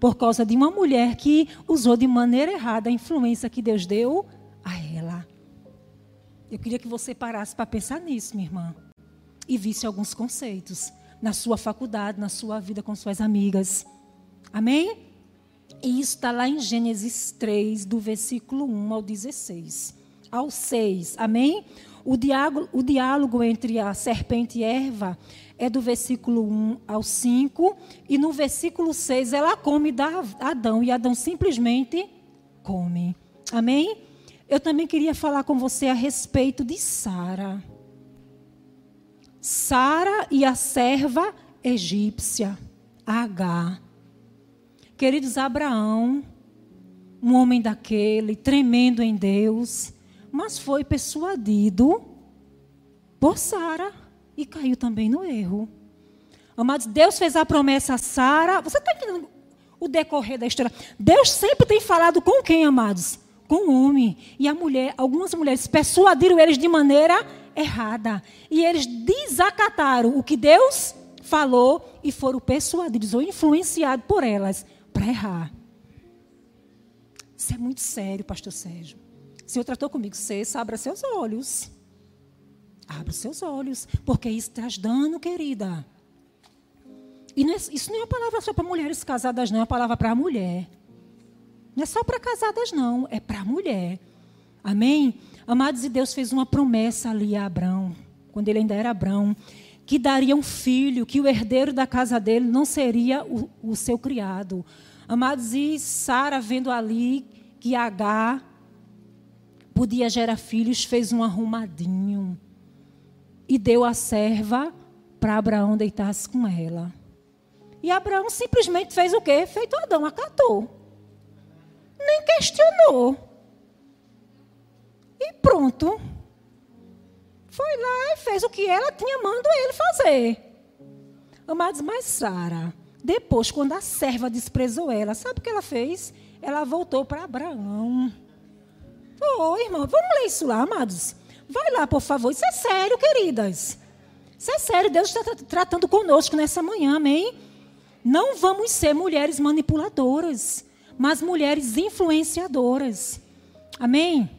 por causa de uma mulher que usou de maneira errada a influência que Deus deu a ela. Eu queria que você parasse para pensar nisso, minha irmã, e visse alguns conceitos na sua faculdade, na sua vida com suas amigas. Amém? E isso está lá em Gênesis 3, do versículo 1 ao 16. Ao 6. Amém? O diálogo, o diálogo entre a serpente e Eva é do versículo 1 ao 5, e no versículo 6 ela come da Adão, e Adão simplesmente come. Amém? Eu também queria falar com você a respeito de Sara. Sara e a serva egípcia, H. Queridos, Abraão, um homem daquele, tremendo em Deus, mas foi persuadido por Sara e caiu também no erro. Amados, Deus fez a promessa a Sara. Você está entendendo o decorrer da história? Deus sempre tem falado com quem, amados? Com o homem. E a mulher, algumas mulheres persuadiram eles de maneira errada. E eles desacataram o que Deus falou e foram persuadidos ou influenciados por elas para errar. Isso é muito sério, pastor Sérgio. O Senhor tratou comigo, você abra seus olhos. Abra seus olhos, porque isso traz dano, querida. E não é, isso não é uma palavra só para mulheres casadas, não, é uma palavra para a mulher. Não é só para casadas, não, é para a mulher. Amém? Amados, e Deus fez uma promessa ali a Abraão, quando ele ainda era Abraão, que daria um filho, que o herdeiro da casa dele não seria o, o seu criado. Amados, e Sara, vendo ali que H podia gerar filhos, fez um arrumadinho e deu a serva para Abraão deitar-se com ela. E Abraão simplesmente fez o quê? Feito Adão, acatou. Nem questionou. E pronto. Foi lá e fez o que ela tinha mandado ele fazer. Amados, mas Sara, depois, quando a serva desprezou ela, sabe o que ela fez? Ela voltou para Abraão. Oi, irmão, vamos ler isso lá, amados. Vai lá, por favor. Isso é sério, queridas. Isso é sério. Deus está tratando conosco nessa manhã, amém? Não vamos ser mulheres manipuladoras, mas mulheres influenciadoras. Amém?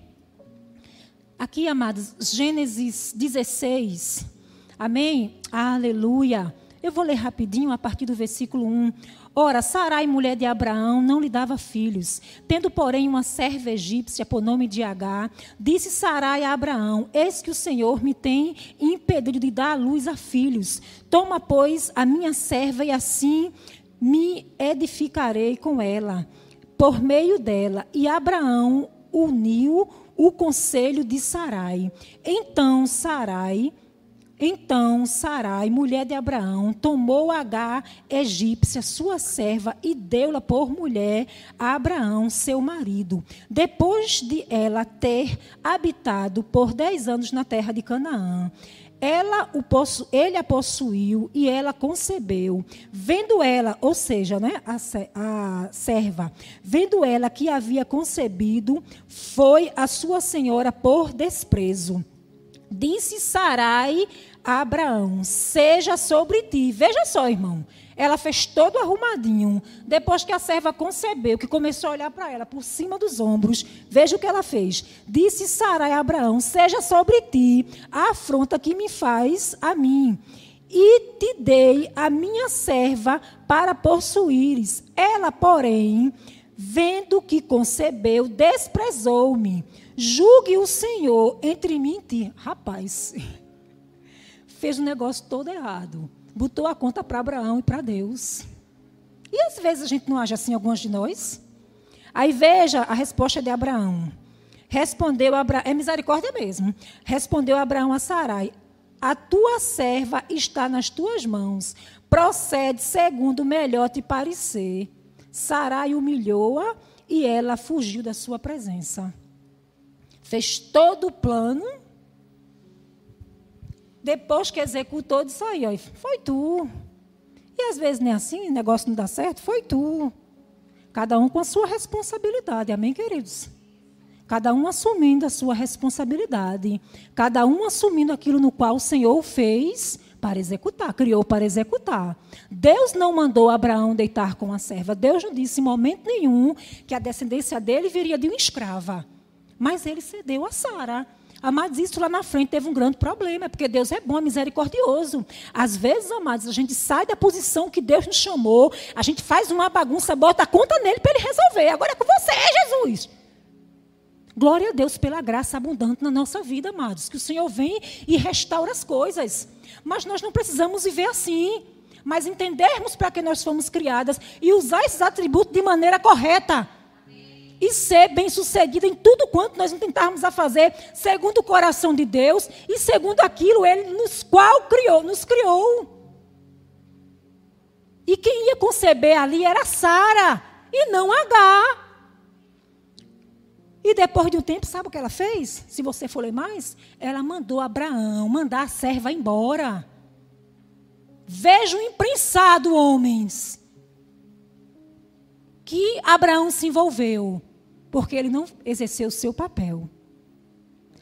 Aqui, amados, Gênesis 16. Amém? Aleluia. Eu vou ler rapidinho a partir do versículo 1. Ora, Sarai, mulher de Abraão, não lhe dava filhos. Tendo, porém, uma serva egípcia por nome de Agar, disse Sarai a Abraão: Eis que o Senhor me tem impedido de dar à luz a filhos. Toma, pois, a minha serva e assim me edificarei com ela, por meio dela. E Abraão uniu o conselho de Sarai. Então Sarai, então Sarai, mulher de Abraão, tomou Agar, egípcia, sua serva, e deu-la por mulher a Abraão, seu marido, depois de ela ter habitado por dez anos na terra de Canaã. Ela o possu, ele a possuiu e ela concebeu. Vendo ela, ou seja, né, a, a serva, vendo ela que havia concebido, foi a sua senhora por desprezo. Disse Sarai Abraão: Seja sobre ti. Veja só, irmão. Ela fez todo arrumadinho. Depois que a serva concebeu, que começou a olhar para ela por cima dos ombros, veja o que ela fez. Disse Sarai a Abraão: Seja sobre ti a afronta que me faz a mim. E te dei a minha serva para possuíres. Ela, porém, vendo que concebeu, desprezou-me. Julgue o Senhor entre mim e ti. Rapaz, fez o negócio todo errado botou a conta para Abraão e para Deus. E às vezes a gente não age assim, alguns de nós? Aí veja a resposta de Abraão. Respondeu Abraão, é misericórdia mesmo. Respondeu Abraão a Sarai: A tua serva está nas tuas mãos. Procede segundo melhor te parecer. Sarai humilhou-a e ela fugiu da sua presença. Fez todo o plano depois que executou, disse aí, ó, foi tu. E às vezes nem assim, o negócio não dá certo, foi tu. Cada um com a sua responsabilidade, amém, queridos? Cada um assumindo a sua responsabilidade. Cada um assumindo aquilo no qual o Senhor fez para executar, criou para executar. Deus não mandou Abraão deitar com a serva. Deus não disse em momento nenhum que a descendência dele viria de uma escrava. Mas ele cedeu a Sara. Amados, isso lá na frente teve um grande problema, porque Deus é bom, é misericordioso. Às vezes, amados, a gente sai da posição que Deus nos chamou, a gente faz uma bagunça, bota a conta nele para ele resolver. Agora é com você, Jesus. Glória a Deus pela graça abundante na nossa vida, amados. Que o Senhor vem e restaura as coisas. Mas nós não precisamos viver assim. Mas entendermos para que nós fomos criadas e usar esses atributos de maneira correta. E ser bem-sucedida em tudo quanto nós tentarmos a fazer, segundo o coração de Deus e segundo aquilo ele nos qual criou, nos criou. E quem ia conceber ali era Sara e não H. E depois de um tempo, sabe o que ela fez? Se você for ler mais, ela mandou Abraão mandar a serva embora. Vejo imprensado, homens, que Abraão se envolveu, porque ele não exerceu o seu papel.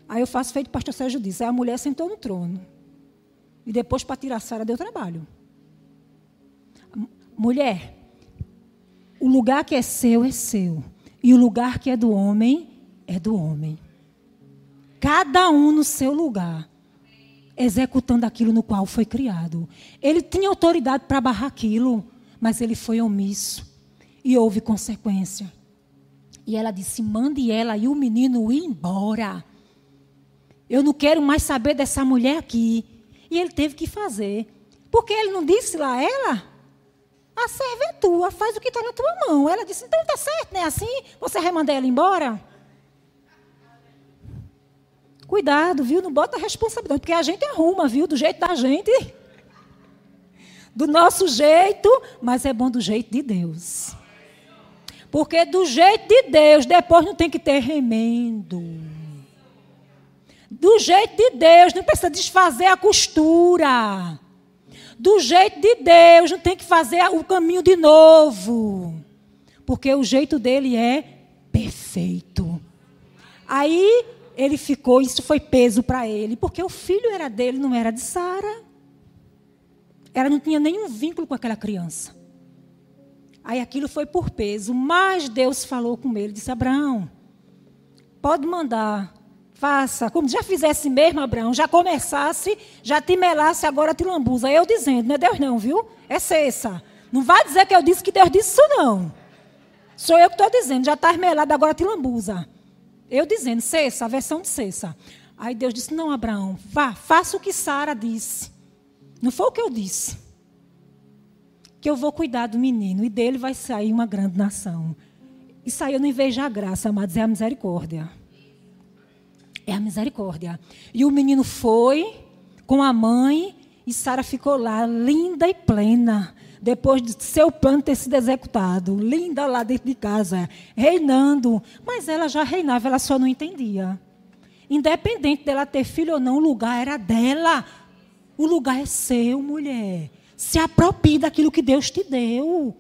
Aí eu faço feito pastor Sérgio disse, aí a mulher sentou no trono. E depois, para tirar a Sara, deu trabalho. Mulher, o lugar que é seu é seu. E o lugar que é do homem é do homem. Cada um no seu lugar, executando aquilo no qual foi criado. Ele tinha autoridade para barrar aquilo, mas ele foi omisso. E houve consequência. E ela disse: mande ela e o menino ir embora. Eu não quero mais saber dessa mulher aqui. E ele teve que fazer. Porque ele não disse lá a ela? A serva é tua, faz o que está na tua mão. Ela disse: então tá certo, não é assim? Você vai mandar ela embora? Cuidado, viu? Não bota responsabilidade, porque a gente arruma, viu? Do jeito da gente. Do nosso jeito, mas é bom do jeito de Deus. Porque do jeito de Deus, depois não tem que ter remendo. Do jeito de Deus, não precisa desfazer a costura. Do jeito de Deus, não tem que fazer o caminho de novo. Porque o jeito dele é perfeito. Aí ele ficou, isso foi peso para ele, porque o filho era dele, não era de Sara. Ela não tinha nenhum vínculo com aquela criança. Aí aquilo foi por peso, mas Deus falou com ele, disse: Abraão, pode mandar, faça, como já fizesse mesmo, Abraão, já começasse, já te melasse, agora te lambuza. Eu dizendo, não é Deus não, viu? É cessa. Não vai dizer que eu disse que Deus disse isso, não. Sou eu que estou dizendo, já está melado, agora te lambuza. Eu dizendo, cessa, a versão de cessa. Aí Deus disse: Não, Abraão, vá, faça o que Sara disse. Não foi o que eu disse. Que eu vou cuidar do menino e dele vai sair uma grande nação. Isso aí eu não vejo a graça, amados, é a misericórdia. É a misericórdia. E o menino foi com a mãe e Sara ficou lá, linda e plena depois de seu plano ter sido executado, linda lá dentro de casa, reinando. Mas ela já reinava, ela só não entendia. Independente dela ter filho ou não, o lugar era dela. O lugar é seu, mulher. Se aproprie daquilo que Deus te deu.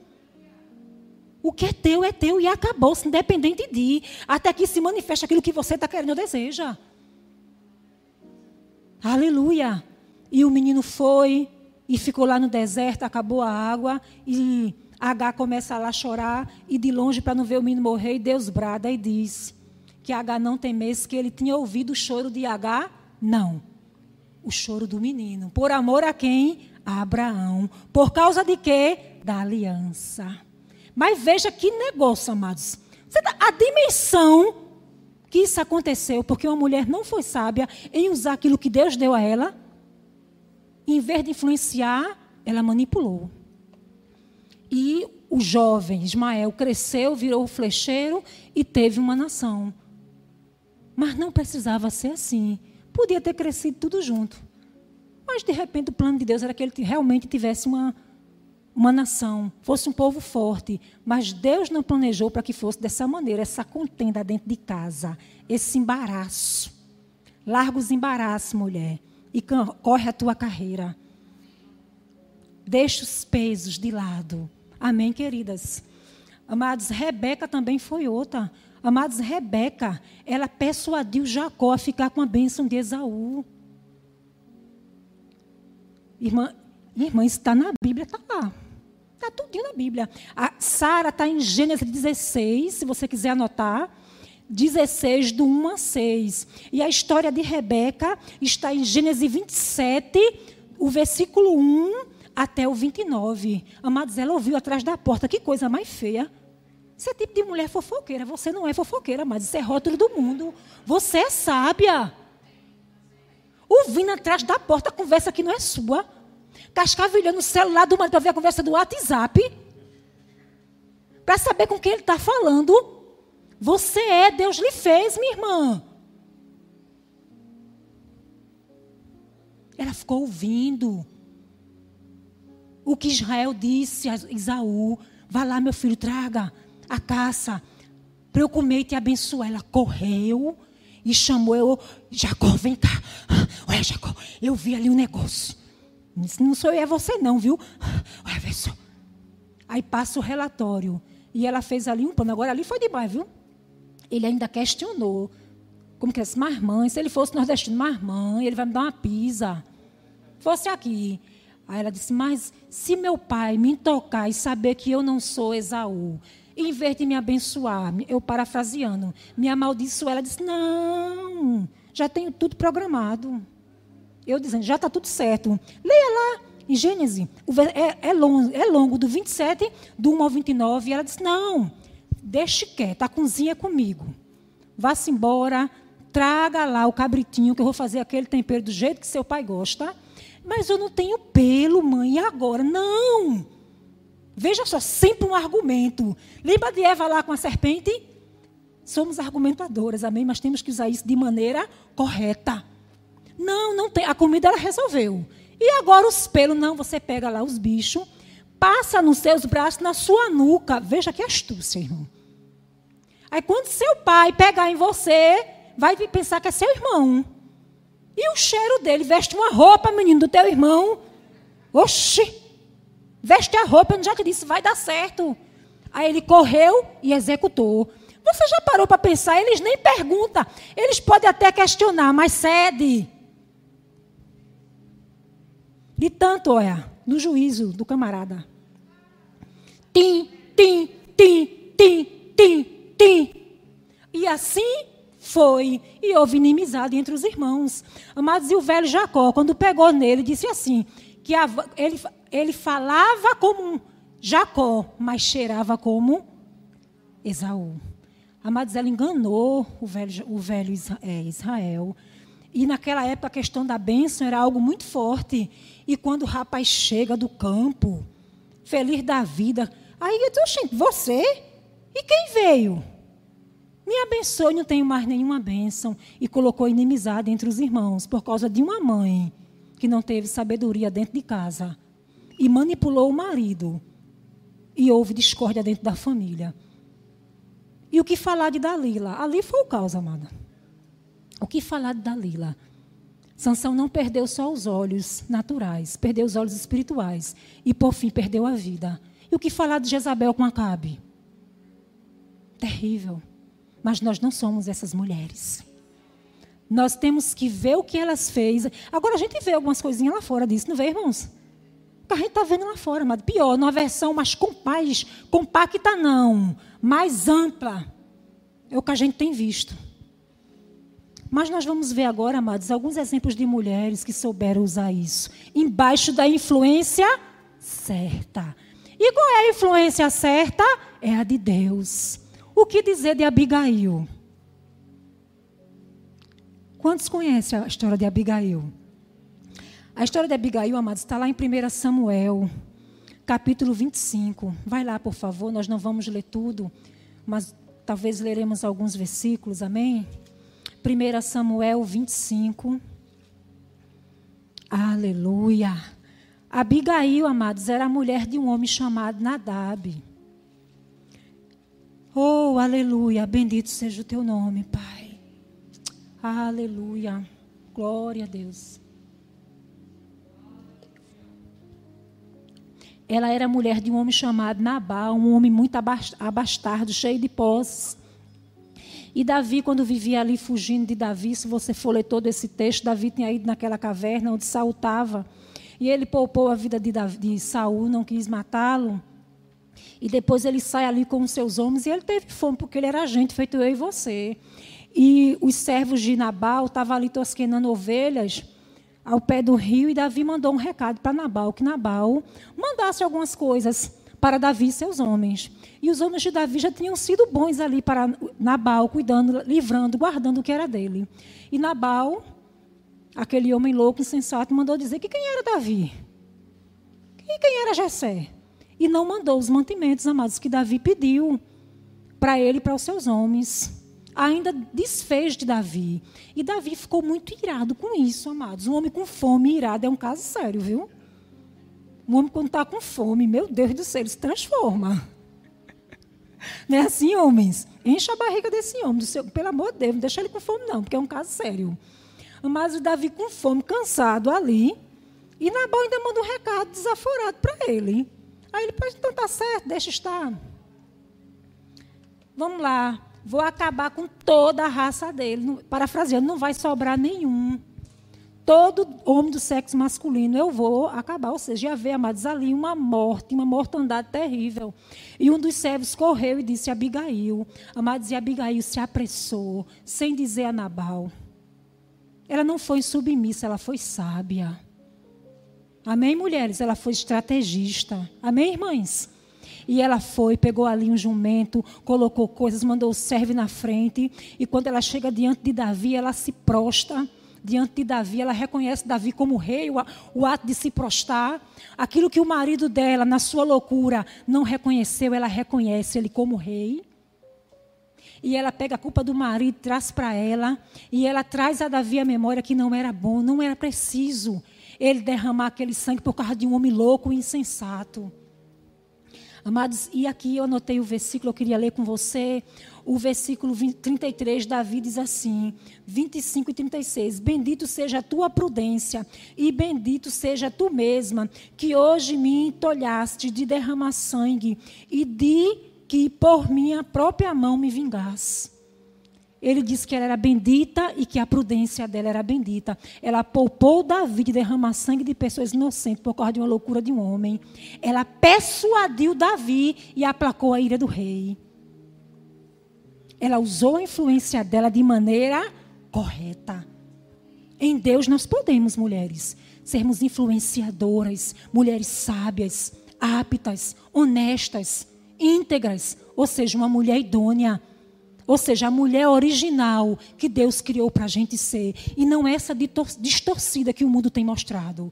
O que é teu é teu e acabou-se, independente de. Até que se manifeste aquilo que você está querendo ou deseja. Aleluia. E o menino foi, e ficou lá no deserto, acabou a água e H começa lá a chorar e de longe para não ver o menino morrer e Deus brada e diz que H não temesse que ele tinha ouvido o choro de H, não. O choro do menino. Por amor a quem? A Abraão. Por causa de quê? Da aliança. Mas veja que negócio, amados. Tá, a dimensão que isso aconteceu, porque uma mulher não foi sábia em usar aquilo que Deus deu a ela em vez de influenciar, ela manipulou. E o jovem Ismael cresceu, virou flecheiro e teve uma nação. Mas não precisava ser assim. Podia ter crescido tudo junto. Mas, de repente, o plano de Deus era que ele realmente tivesse uma, uma nação, fosse um povo forte. Mas Deus não planejou para que fosse dessa maneira, essa contenda dentro de casa, esse embaraço. Larga os embaraços, mulher e corre a tua carreira. Deixa os pesos de lado. Amém, queridas? Amados, Rebeca também foi outra. Amados, Rebeca, ela persuadiu Jacó a ficar com a bênção de Esaú. Irmã, irmã está na Bíblia, está lá. Está tudo na Bíblia. A Sara está em Gênesis 16, se você quiser anotar. 16, do 1 a 6. E a história de Rebeca está em Gênesis 27, o versículo 1 até o 29. Amados, ela ouviu atrás da porta. Que coisa mais feia. Você é tipo de mulher fofoqueira. Você não é fofoqueira, mas isso é rótulo do mundo. Você é sábia. Ouvindo atrás da porta a conversa que não é sua. Cascavilhando o celular do marido para ver a conversa do WhatsApp. Para saber com quem ele está falando. Você é, Deus lhe fez, minha irmã. Ela ficou ouvindo o que Israel disse a Isaú: Vá lá, meu filho, traga a caça para eu comer e te abençoar. Ela correu e chamou eu, Jacó, vem cá. Olha, Jacó, eu vi ali um negócio. Não sou eu, é você não, viu? Olha, vê só. Aí passa o relatório. E ela fez ali um pano. Agora ali foi demais, viu? Ele ainda questionou. Como que é? Marmãe, se ele fosse nordestino, marmãe, ele vai me dar uma pisa. Fosse aqui. Aí ela disse: Mas se meu pai me tocar e saber que eu não sou Esaú, em vez de me abençoar, eu parafraseando, me amaldiçoar, ela disse: Não, já tenho tudo programado. Eu dizendo: Já está tudo certo. Leia lá em Gênesis. É, é, longo, é longo, do 27, do 1 ao 29. E ela disse: Não, deixe quieto, a cozinha é comigo. Vá-se embora, traga lá o cabritinho, que eu vou fazer aquele tempero do jeito que seu pai gosta. Mas eu não tenho pelo, mãe, e agora? Não! Veja só, sempre um argumento. Lembra de Eva lá com a serpente? Somos argumentadoras, amém? Mas temos que usar isso de maneira correta. Não, não tem. A comida ela resolveu. E agora os pelos, não, você pega lá os bichos, passa nos seus braços, na sua nuca. Veja que astúcia, irmão. Aí quando seu pai pegar em você, vai pensar que é seu irmão. E o cheiro dele, veste uma roupa, menino, do teu irmão. Oxi! Veste a roupa, eu já te disse, vai dar certo. Aí ele correu e executou. Você já parou para pensar? Eles nem perguntam. Eles podem até questionar, mas cede. De tanto, olha, no juízo do camarada. Tim, tim, tim, tim, tim, tim. E assim foi. E houve inimizade entre os irmãos. Amados, e o velho Jacó, quando pegou nele, disse assim: que a, ele, ele falava como Jacó, mas cheirava como Esaú. Amados, ela enganou o velho, o velho é, Israel. E naquela época a questão da bênção era algo muito forte. E quando o rapaz chega do campo, feliz da vida, aí eu disse, você? E quem veio? Me abençoe, não tenho mais nenhuma bênção. E colocou inimizade entre os irmãos por causa de uma mãe que não teve sabedoria dentro de casa. E manipulou o marido. E houve discórdia dentro da família. E o que falar de Dalila? Ali foi o caos, amada. O que falar de Dalila? Sansão não perdeu só os olhos naturais, perdeu os olhos espirituais. E por fim perdeu a vida. E o que falar de Jezabel com Acabe? Terrível. Mas nós não somos essas mulheres. Nós temos que ver o que elas fez. Agora a gente vê algumas coisinhas lá fora disso, não vê, irmãos? A gente está vendo lá fora, mas pior, numa versão mais compaz, compacta não, mais ampla. É o que a gente tem visto. Mas nós vamos ver agora, amados, alguns exemplos de mulheres que souberam usar isso. Embaixo da influência certa. E qual é a influência certa? É a de Deus. O que dizer de Abigail? Quantos conhecem a história de Abigail? A história de Abigail, amados, está lá em 1 Samuel, capítulo 25. Vai lá, por favor, nós não vamos ler tudo, mas talvez leremos alguns versículos, amém? 1 Samuel 25. Aleluia. Abigail, amados, era a mulher de um homem chamado Nadab. Oh, aleluia. Bendito seja o teu nome, Pai. Aleluia. Glória a Deus. Ela era mulher de um homem chamado Nabal, um homem muito abastardo, cheio de posses. E Davi, quando vivia ali fugindo de Davi, se você for ler todo esse texto, Davi tinha ido naquela caverna onde Saul estava. E ele poupou a vida de, Davi, de Saul, não quis matá-lo. E depois ele sai ali com os seus homens e ele teve fome, porque ele era gente, feito eu e você. E os servos de Nabal estavam ali tosquenando ovelhas ao pé do rio e Davi mandou um recado para Nabal, que Nabal mandasse algumas coisas para Davi e seus homens. E os homens de Davi já tinham sido bons ali para Nabal, cuidando, livrando, guardando o que era dele. E Nabal, aquele homem louco, insensato, mandou dizer que quem era Davi? E quem era Jessé? e não mandou os mantimentos, amados, que Davi pediu para ele e para os seus homens. Ainda desfez de Davi. E Davi ficou muito irado com isso, amados. Um homem com fome irado é um caso sério, viu? Um homem quando está com fome, meu Deus do céu, ele se transforma. [LAUGHS] Não é assim, homens? Encha a barriga desse homem, seu, pelo amor de Deus, não deixa ele com fome, não, porque é um caso sério. Mas o Davi com fome, cansado ali, e Nabal ainda manda um recado desaforado para ele. Aí ele pode, então tá certo, deixa estar. Vamos lá, vou acabar com toda a raça dele. Parafraseando, não vai sobrar nenhum todo homem do sexo masculino eu vou acabar. Ou seja, havia, amados, ali uma morte, uma mortandade terrível. E um dos servos correu e disse a Abigail. Amados, e Abigail se apressou, sem dizer a Nabal. Ela não foi submissa, ela foi sábia. Amém, mulheres? Ela foi estrategista. Amém, irmãs? E ela foi, pegou ali um jumento, colocou coisas, mandou o servo na frente. E quando ela chega diante de Davi, ela se prosta diante de Davi, ela reconhece Davi como rei, o ato de se prostrar. Aquilo que o marido dela, na sua loucura, não reconheceu, ela reconhece ele como rei. E ela pega a culpa do marido, traz para ela, e ela traz a Davi a memória que não era bom, não era preciso ele derramar aquele sangue por causa de um homem louco e insensato. Amados, e aqui eu anotei o versículo, eu queria ler com você. O versículo 20, 33, Davi diz assim: 25 e 36. Bendito seja a tua prudência, e bendito seja tu mesma, que hoje me entolhaste de derramar sangue, e de que por minha própria mão me vingasse. Ele disse que ela era bendita e que a prudência dela era bendita. Ela poupou Davi de derramar sangue de pessoas inocentes por causa de uma loucura de um homem. Ela persuadiu Davi e aplacou a ira do rei. Ela usou a influência dela de maneira correta. Em Deus nós podemos, mulheres, sermos influenciadoras, mulheres sábias, aptas, honestas, íntegras, ou seja, uma mulher idônea ou seja, a mulher original que Deus criou para a gente ser. E não essa distorcida que o mundo tem mostrado.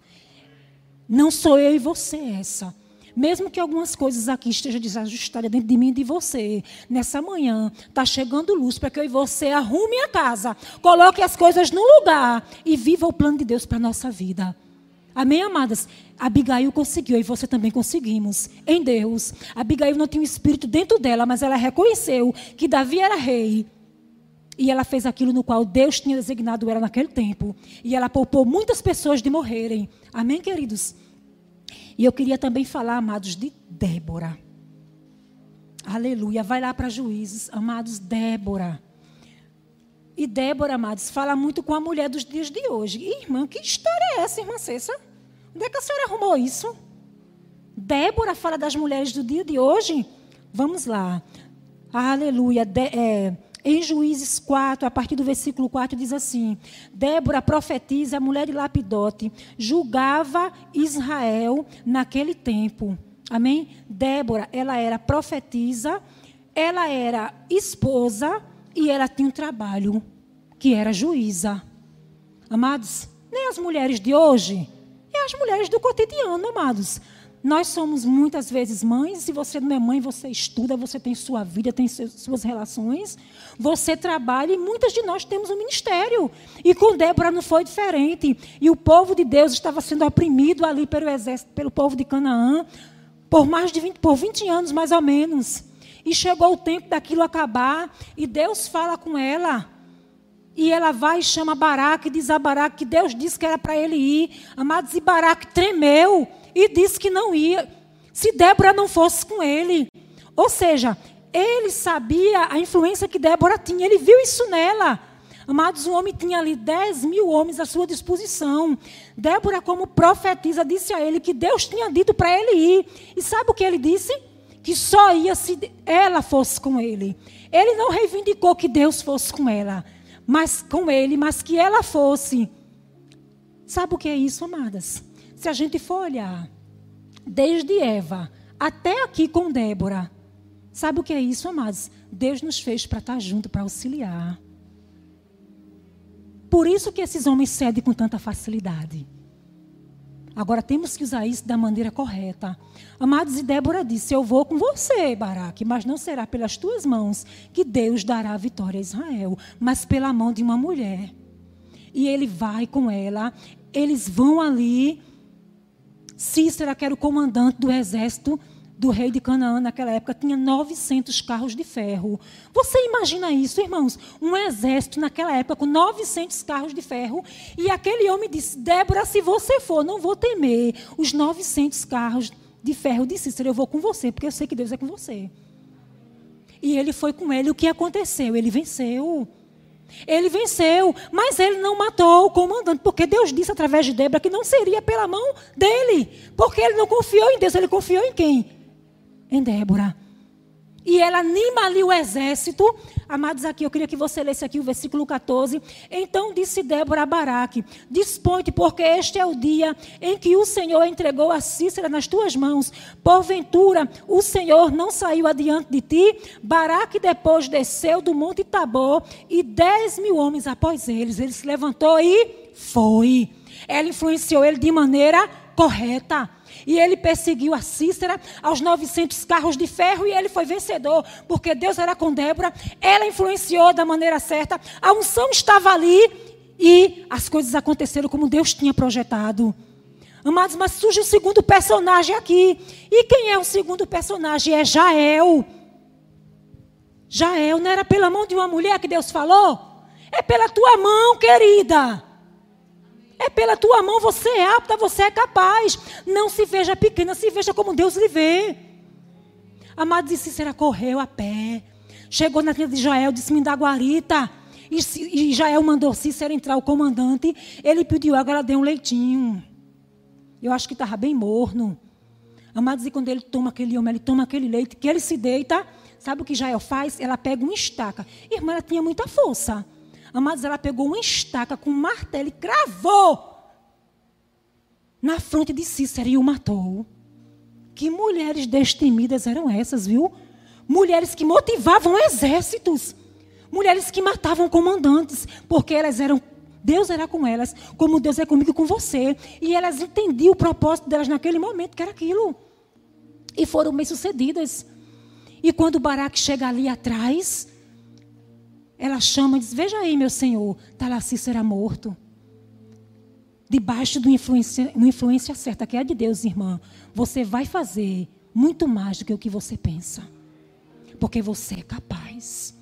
Não sou eu e você essa. Mesmo que algumas coisas aqui estejam desajustadas dentro de mim e de você, nessa manhã está chegando luz para que eu e você arrume a casa, coloque as coisas no lugar e viva o plano de Deus para a nossa vida. Amém, amadas? Abigail conseguiu e você também conseguimos. Em Deus. Abigail não tinha um espírito dentro dela, mas ela reconheceu que Davi era rei. E ela fez aquilo no qual Deus tinha designado ela naquele tempo. E ela poupou muitas pessoas de morrerem. Amém, queridos? E eu queria também falar, amados, de Débora. Aleluia. Vai lá para juízes, amados, Débora. E Débora, amados, fala muito com a mulher dos dias de hoje. Irmã, que história é essa, irmã Cessa? Onde é que a senhora arrumou isso? Débora fala das mulheres do dia de hoje? Vamos lá. Aleluia. De, é, em Juízes 4, a partir do versículo 4, diz assim: Débora, profetiza, a mulher de Lapidote, julgava Israel naquele tempo. Amém? Débora, ela era profetisa, ela era esposa e ela tinha um trabalho, que era juíza. Amados, nem as mulheres de hoje, é as mulheres do cotidiano, amados. Nós somos muitas vezes mães, se você não é mãe, você estuda, você tem sua vida, tem suas relações, você trabalha e muitas de nós temos um ministério. E com Débora não foi diferente. E o povo de Deus estava sendo oprimido ali pelo exército, pelo povo de Canaã, por mais de 20, por 20 anos mais ou menos. E chegou o tempo daquilo acabar. E Deus fala com ela. E ela vai e chama Baraque e diz a Baraque que Deus disse que era para ele ir. Amados, e Baraque tremeu e disse que não ia. Se Débora não fosse com ele. Ou seja, ele sabia a influência que Débora tinha. Ele viu isso nela. Amados, o homem tinha ali 10 mil homens à sua disposição. Débora, como profetisa, disse a ele que Deus tinha dito para ele ir. E sabe o que ele disse? Que só ia se ela fosse com ele. Ele não reivindicou que Deus fosse com ela, mas com ele, mas que ela fosse. Sabe o que é isso, amadas? Se a gente for olhar, desde Eva até aqui com Débora, sabe o que é isso, amadas? Deus nos fez para estar junto, para auxiliar. Por isso que esses homens cedem com tanta facilidade. Agora temos que usar isso da maneira correta. Amados, e Débora disse: Eu vou com você, Baraque, mas não será pelas tuas mãos que Deus dará a vitória a Israel, mas pela mão de uma mulher. E ele vai com ela, eles vão ali. Cícera, que era o comandante do exército do rei de Canaã naquela época, tinha 900 carros de ferro. Você imagina isso, irmãos? Um exército naquela época com 900 carros de ferro. E aquele homem disse: Débora, se você for, não vou temer os 900 carros de ferro de Cícero, eu vou com você, porque eu sei que Deus é com você. E ele foi com ele. O que aconteceu? Ele venceu. Ele venceu, mas ele não matou o comandante, porque Deus disse através de Débora que não seria pela mão dele, porque ele não confiou em Deus, ele confiou em quem? Em Débora. E ela anima ali o exército. Amados, aqui eu queria que você lesse aqui o versículo 14. Então disse Débora a Baraque: Dispõe-te, porque este é o dia em que o Senhor entregou a Cícera nas tuas mãos. Porventura, o Senhor não saiu adiante de ti. Baraque depois desceu do monte Tabor e dez mil homens após eles. Ele se levantou e foi. Ela influenciou ele de maneira correta. E ele perseguiu a Cícera aos 900 carros de ferro e ele foi vencedor, porque Deus era com Débora, ela influenciou da maneira certa, a unção estava ali e as coisas aconteceram como Deus tinha projetado. Amados, mas surge o segundo personagem aqui. E quem é o segundo personagem? É Jael. Jael, não era pela mão de uma mulher que Deus falou? É pela tua mão, querida. É pela tua mão, você é apta, você é capaz. Não se veja pequena, se veja como Deus lhe vê. Amado disse: Cícera correu a pé. Chegou na tenda de Jael, disse: Me dá guarita. E, e Jael mandou Cícera entrar, o comandante. Ele pediu água, ela deu um leitinho. Eu acho que estava bem morno. Amados, e quando ele toma aquele homem, ele toma aquele leite, que ele se deita, sabe o que Jael faz? Ela pega uma estaca. Irmã, ela tinha muita força. Amados, ela pegou uma estaca com um martelo e cravou na fronte de Cícero e o matou. Que mulheres destemidas eram essas, viu? Mulheres que motivavam exércitos. Mulheres que matavam comandantes, porque elas eram Deus era com elas, como Deus é comigo e com você. E elas entendiam o propósito delas naquele momento, que era aquilo. E foram bem-sucedidas. E quando Baraque chega ali atrás, ela chama e diz: Veja aí, meu senhor, Talassi será morto. Debaixo de uma influência, uma influência certa, que é a de Deus, irmã, você vai fazer muito mais do que o que você pensa. Porque você é capaz.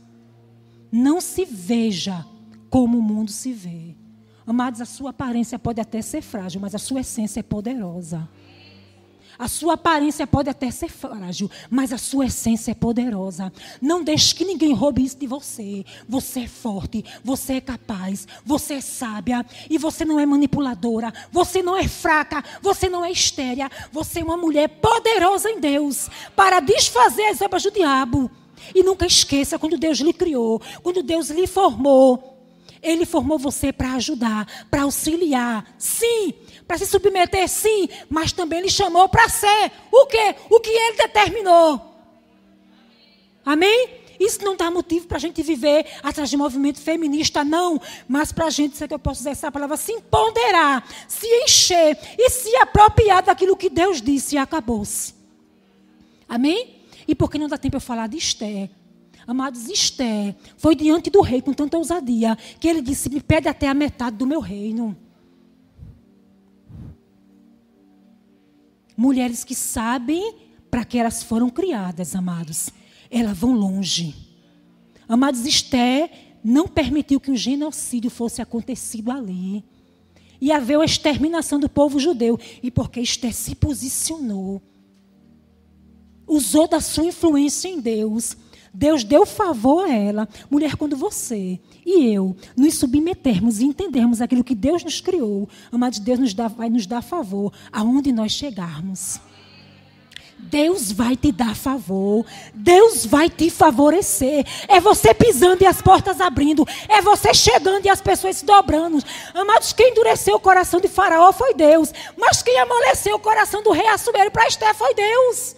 Não se veja como o mundo se vê. Amados, a sua aparência pode até ser frágil, mas a sua essência é poderosa. A sua aparência pode até ser frágil, mas a sua essência é poderosa. Não deixe que ninguém roube isso de você. Você é forte, você é capaz, você é sábia e você não é manipuladora, você não é fraca, você não é estéria. Você é uma mulher poderosa em Deus para desfazer as obras do diabo. E nunca esqueça quando Deus lhe criou, quando Deus lhe formou. Ele formou você para ajudar, para auxiliar. Sim, para se submeter, sim, mas também lhe chamou para ser o quê? O que ele determinou. Amém? Isso não dá motivo para a gente viver atrás de movimento feminista, não. Mas para a gente, sei que eu posso usar essa palavra, se empoderar, se encher e se apropriar daquilo que Deus disse e acabou-se. Amém? E por que não dá tempo eu falar de Esther? Amados, Esther foi diante do rei com tanta ousadia que ele disse: Me pede até a metade do meu reino. Mulheres que sabem para que elas foram criadas, amados. Elas vão longe. Amados, Esté não permitiu que um genocídio fosse acontecido ali. E havia a exterminação do povo judeu. E porque Esté se posicionou, usou da sua influência em Deus, Deus deu favor a ela. Mulher, quando você e eu nos submetermos e entendermos aquilo que Deus nos criou, amado Deus nos dá, vai nos dar favor aonde nós chegarmos. Deus vai te dar favor. Deus vai te favorecer. É você pisando e as portas abrindo. É você chegando e as pessoas se dobrando. Amados, quem endureceu o coração de Faraó foi Deus. Mas quem amoleceu o coração do rei Assuero para Esté foi Deus.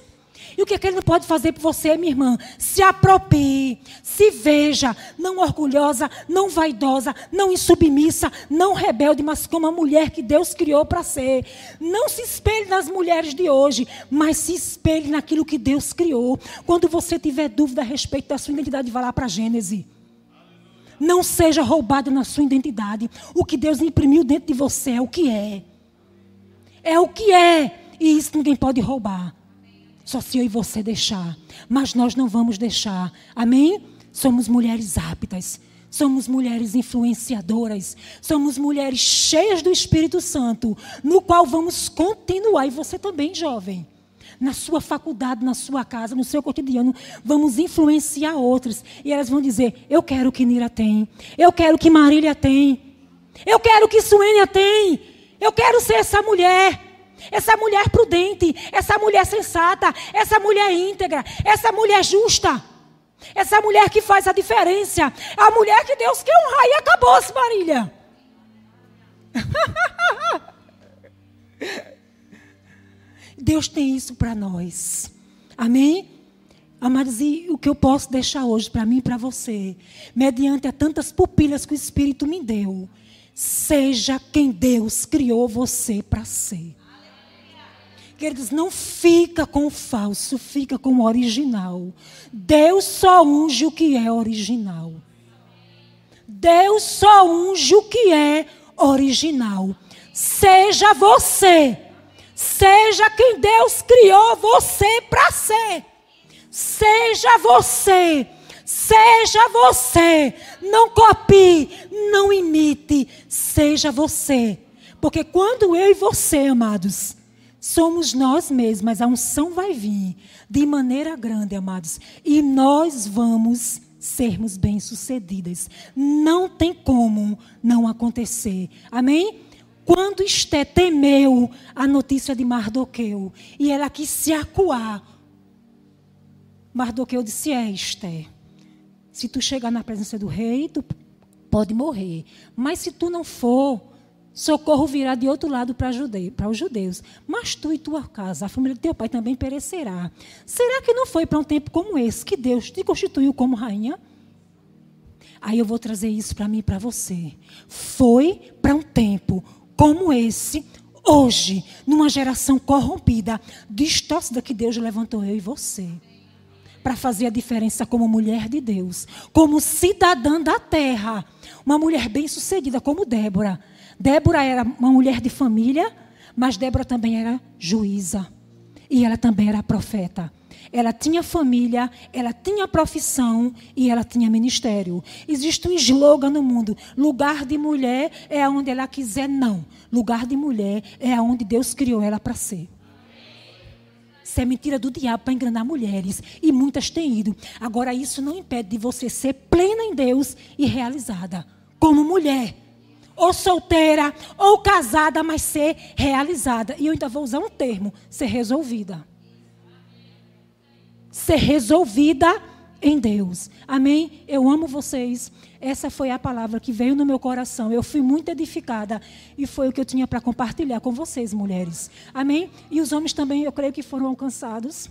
E o que, é que ele não pode fazer por você, minha irmã? Se aproprie, se veja, não orgulhosa, não vaidosa, não insubmissa, não rebelde, mas como a mulher que Deus criou para ser. Não se espelhe nas mulheres de hoje, mas se espelhe naquilo que Deus criou. Quando você tiver dúvida a respeito da sua identidade, vá lá para Gênesis. Não seja roubado na sua identidade. O que Deus imprimiu dentro de você é o que é. É o que é. E isso ninguém pode roubar. Só se eu e você deixar. Mas nós não vamos deixar. Amém? Somos mulheres aptas. Somos mulheres influenciadoras. Somos mulheres cheias do Espírito Santo. No qual vamos continuar. E você também, jovem na sua faculdade, na sua casa, no seu cotidiano, vamos influenciar outros. E elas vão dizer: Eu quero que Nira tem. Eu quero que Marília tem. Eu quero que Suênia tem. Eu quero ser essa mulher. Essa mulher prudente, essa mulher sensata, essa mulher íntegra, essa mulher justa, essa mulher que faz a diferença, a mulher que Deus quer honrar e acabou-se, Marília. [LAUGHS] Deus tem isso para nós. Amém? Amados, e o que eu posso deixar hoje para mim e para você, mediante a tantas pupilas que o Espírito me deu, seja quem Deus criou você para ser. Queridos, não fica com o falso, fica com o original. Deus só unge o que é original. Deus só unge o que é original. Seja você. Seja quem Deus criou você para ser. Seja você. Seja você. Não copie, não imite. Seja você. Porque quando eu e você, amados, somos nós mesmos, mas a unção vai vir de maneira grande, amados, e nós vamos sermos bem-sucedidas. Não tem como não acontecer. Amém? Quando Esté temeu a notícia de Mardoqueu e ela quis se acuar, Mardoqueu disse: É, Esté, se tu chegar na presença do rei, tu pode morrer. Mas se tu não for, socorro virá de outro lado para, judeu, para os judeus. Mas tu e tua casa, a família de teu pai também perecerá. Será que não foi para um tempo como esse que Deus te constituiu como rainha? Aí eu vou trazer isso para mim e para você. Foi para um tempo como esse, hoje, numa geração corrompida, distorcida que Deus levantou eu e você. Para fazer a diferença como mulher de Deus, como cidadã da terra. Uma mulher bem-sucedida como Débora Débora era uma mulher de família, mas Débora também era juíza. E ela também era profeta. Ela tinha família, ela tinha profissão e ela tinha ministério. Existe um slogan no mundo: lugar de mulher é onde ela quiser, não. Lugar de mulher é onde Deus criou ela para ser. Isso é mentira do diabo para enganar mulheres. E muitas têm ido. Agora, isso não impede de você ser plena em Deus e realizada. Como mulher ou solteira, ou casada, mas ser realizada. E eu ainda vou usar um termo: ser resolvida. Ser resolvida em Deus. Amém? Eu amo vocês. Essa foi a palavra que veio no meu coração. Eu fui muito edificada e foi o que eu tinha para compartilhar com vocês, mulheres. Amém? E os homens também, eu creio que foram alcançados,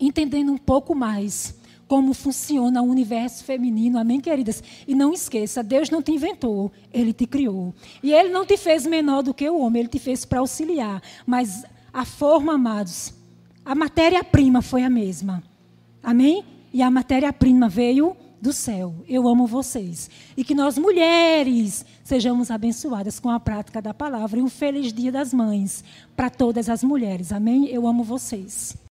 entendendo um pouco mais como funciona o universo feminino, amém, queridas? E não esqueça, Deus não te inventou, Ele te criou. E Ele não te fez menor do que o homem, Ele te fez para auxiliar. Mas a forma, amados, a matéria-prima foi a mesma. Amém? E a matéria-prima veio do céu. Eu amo vocês. E que nós, mulheres, sejamos abençoadas com a prática da palavra. E um feliz dia das mães para todas as mulheres. Amém? Eu amo vocês.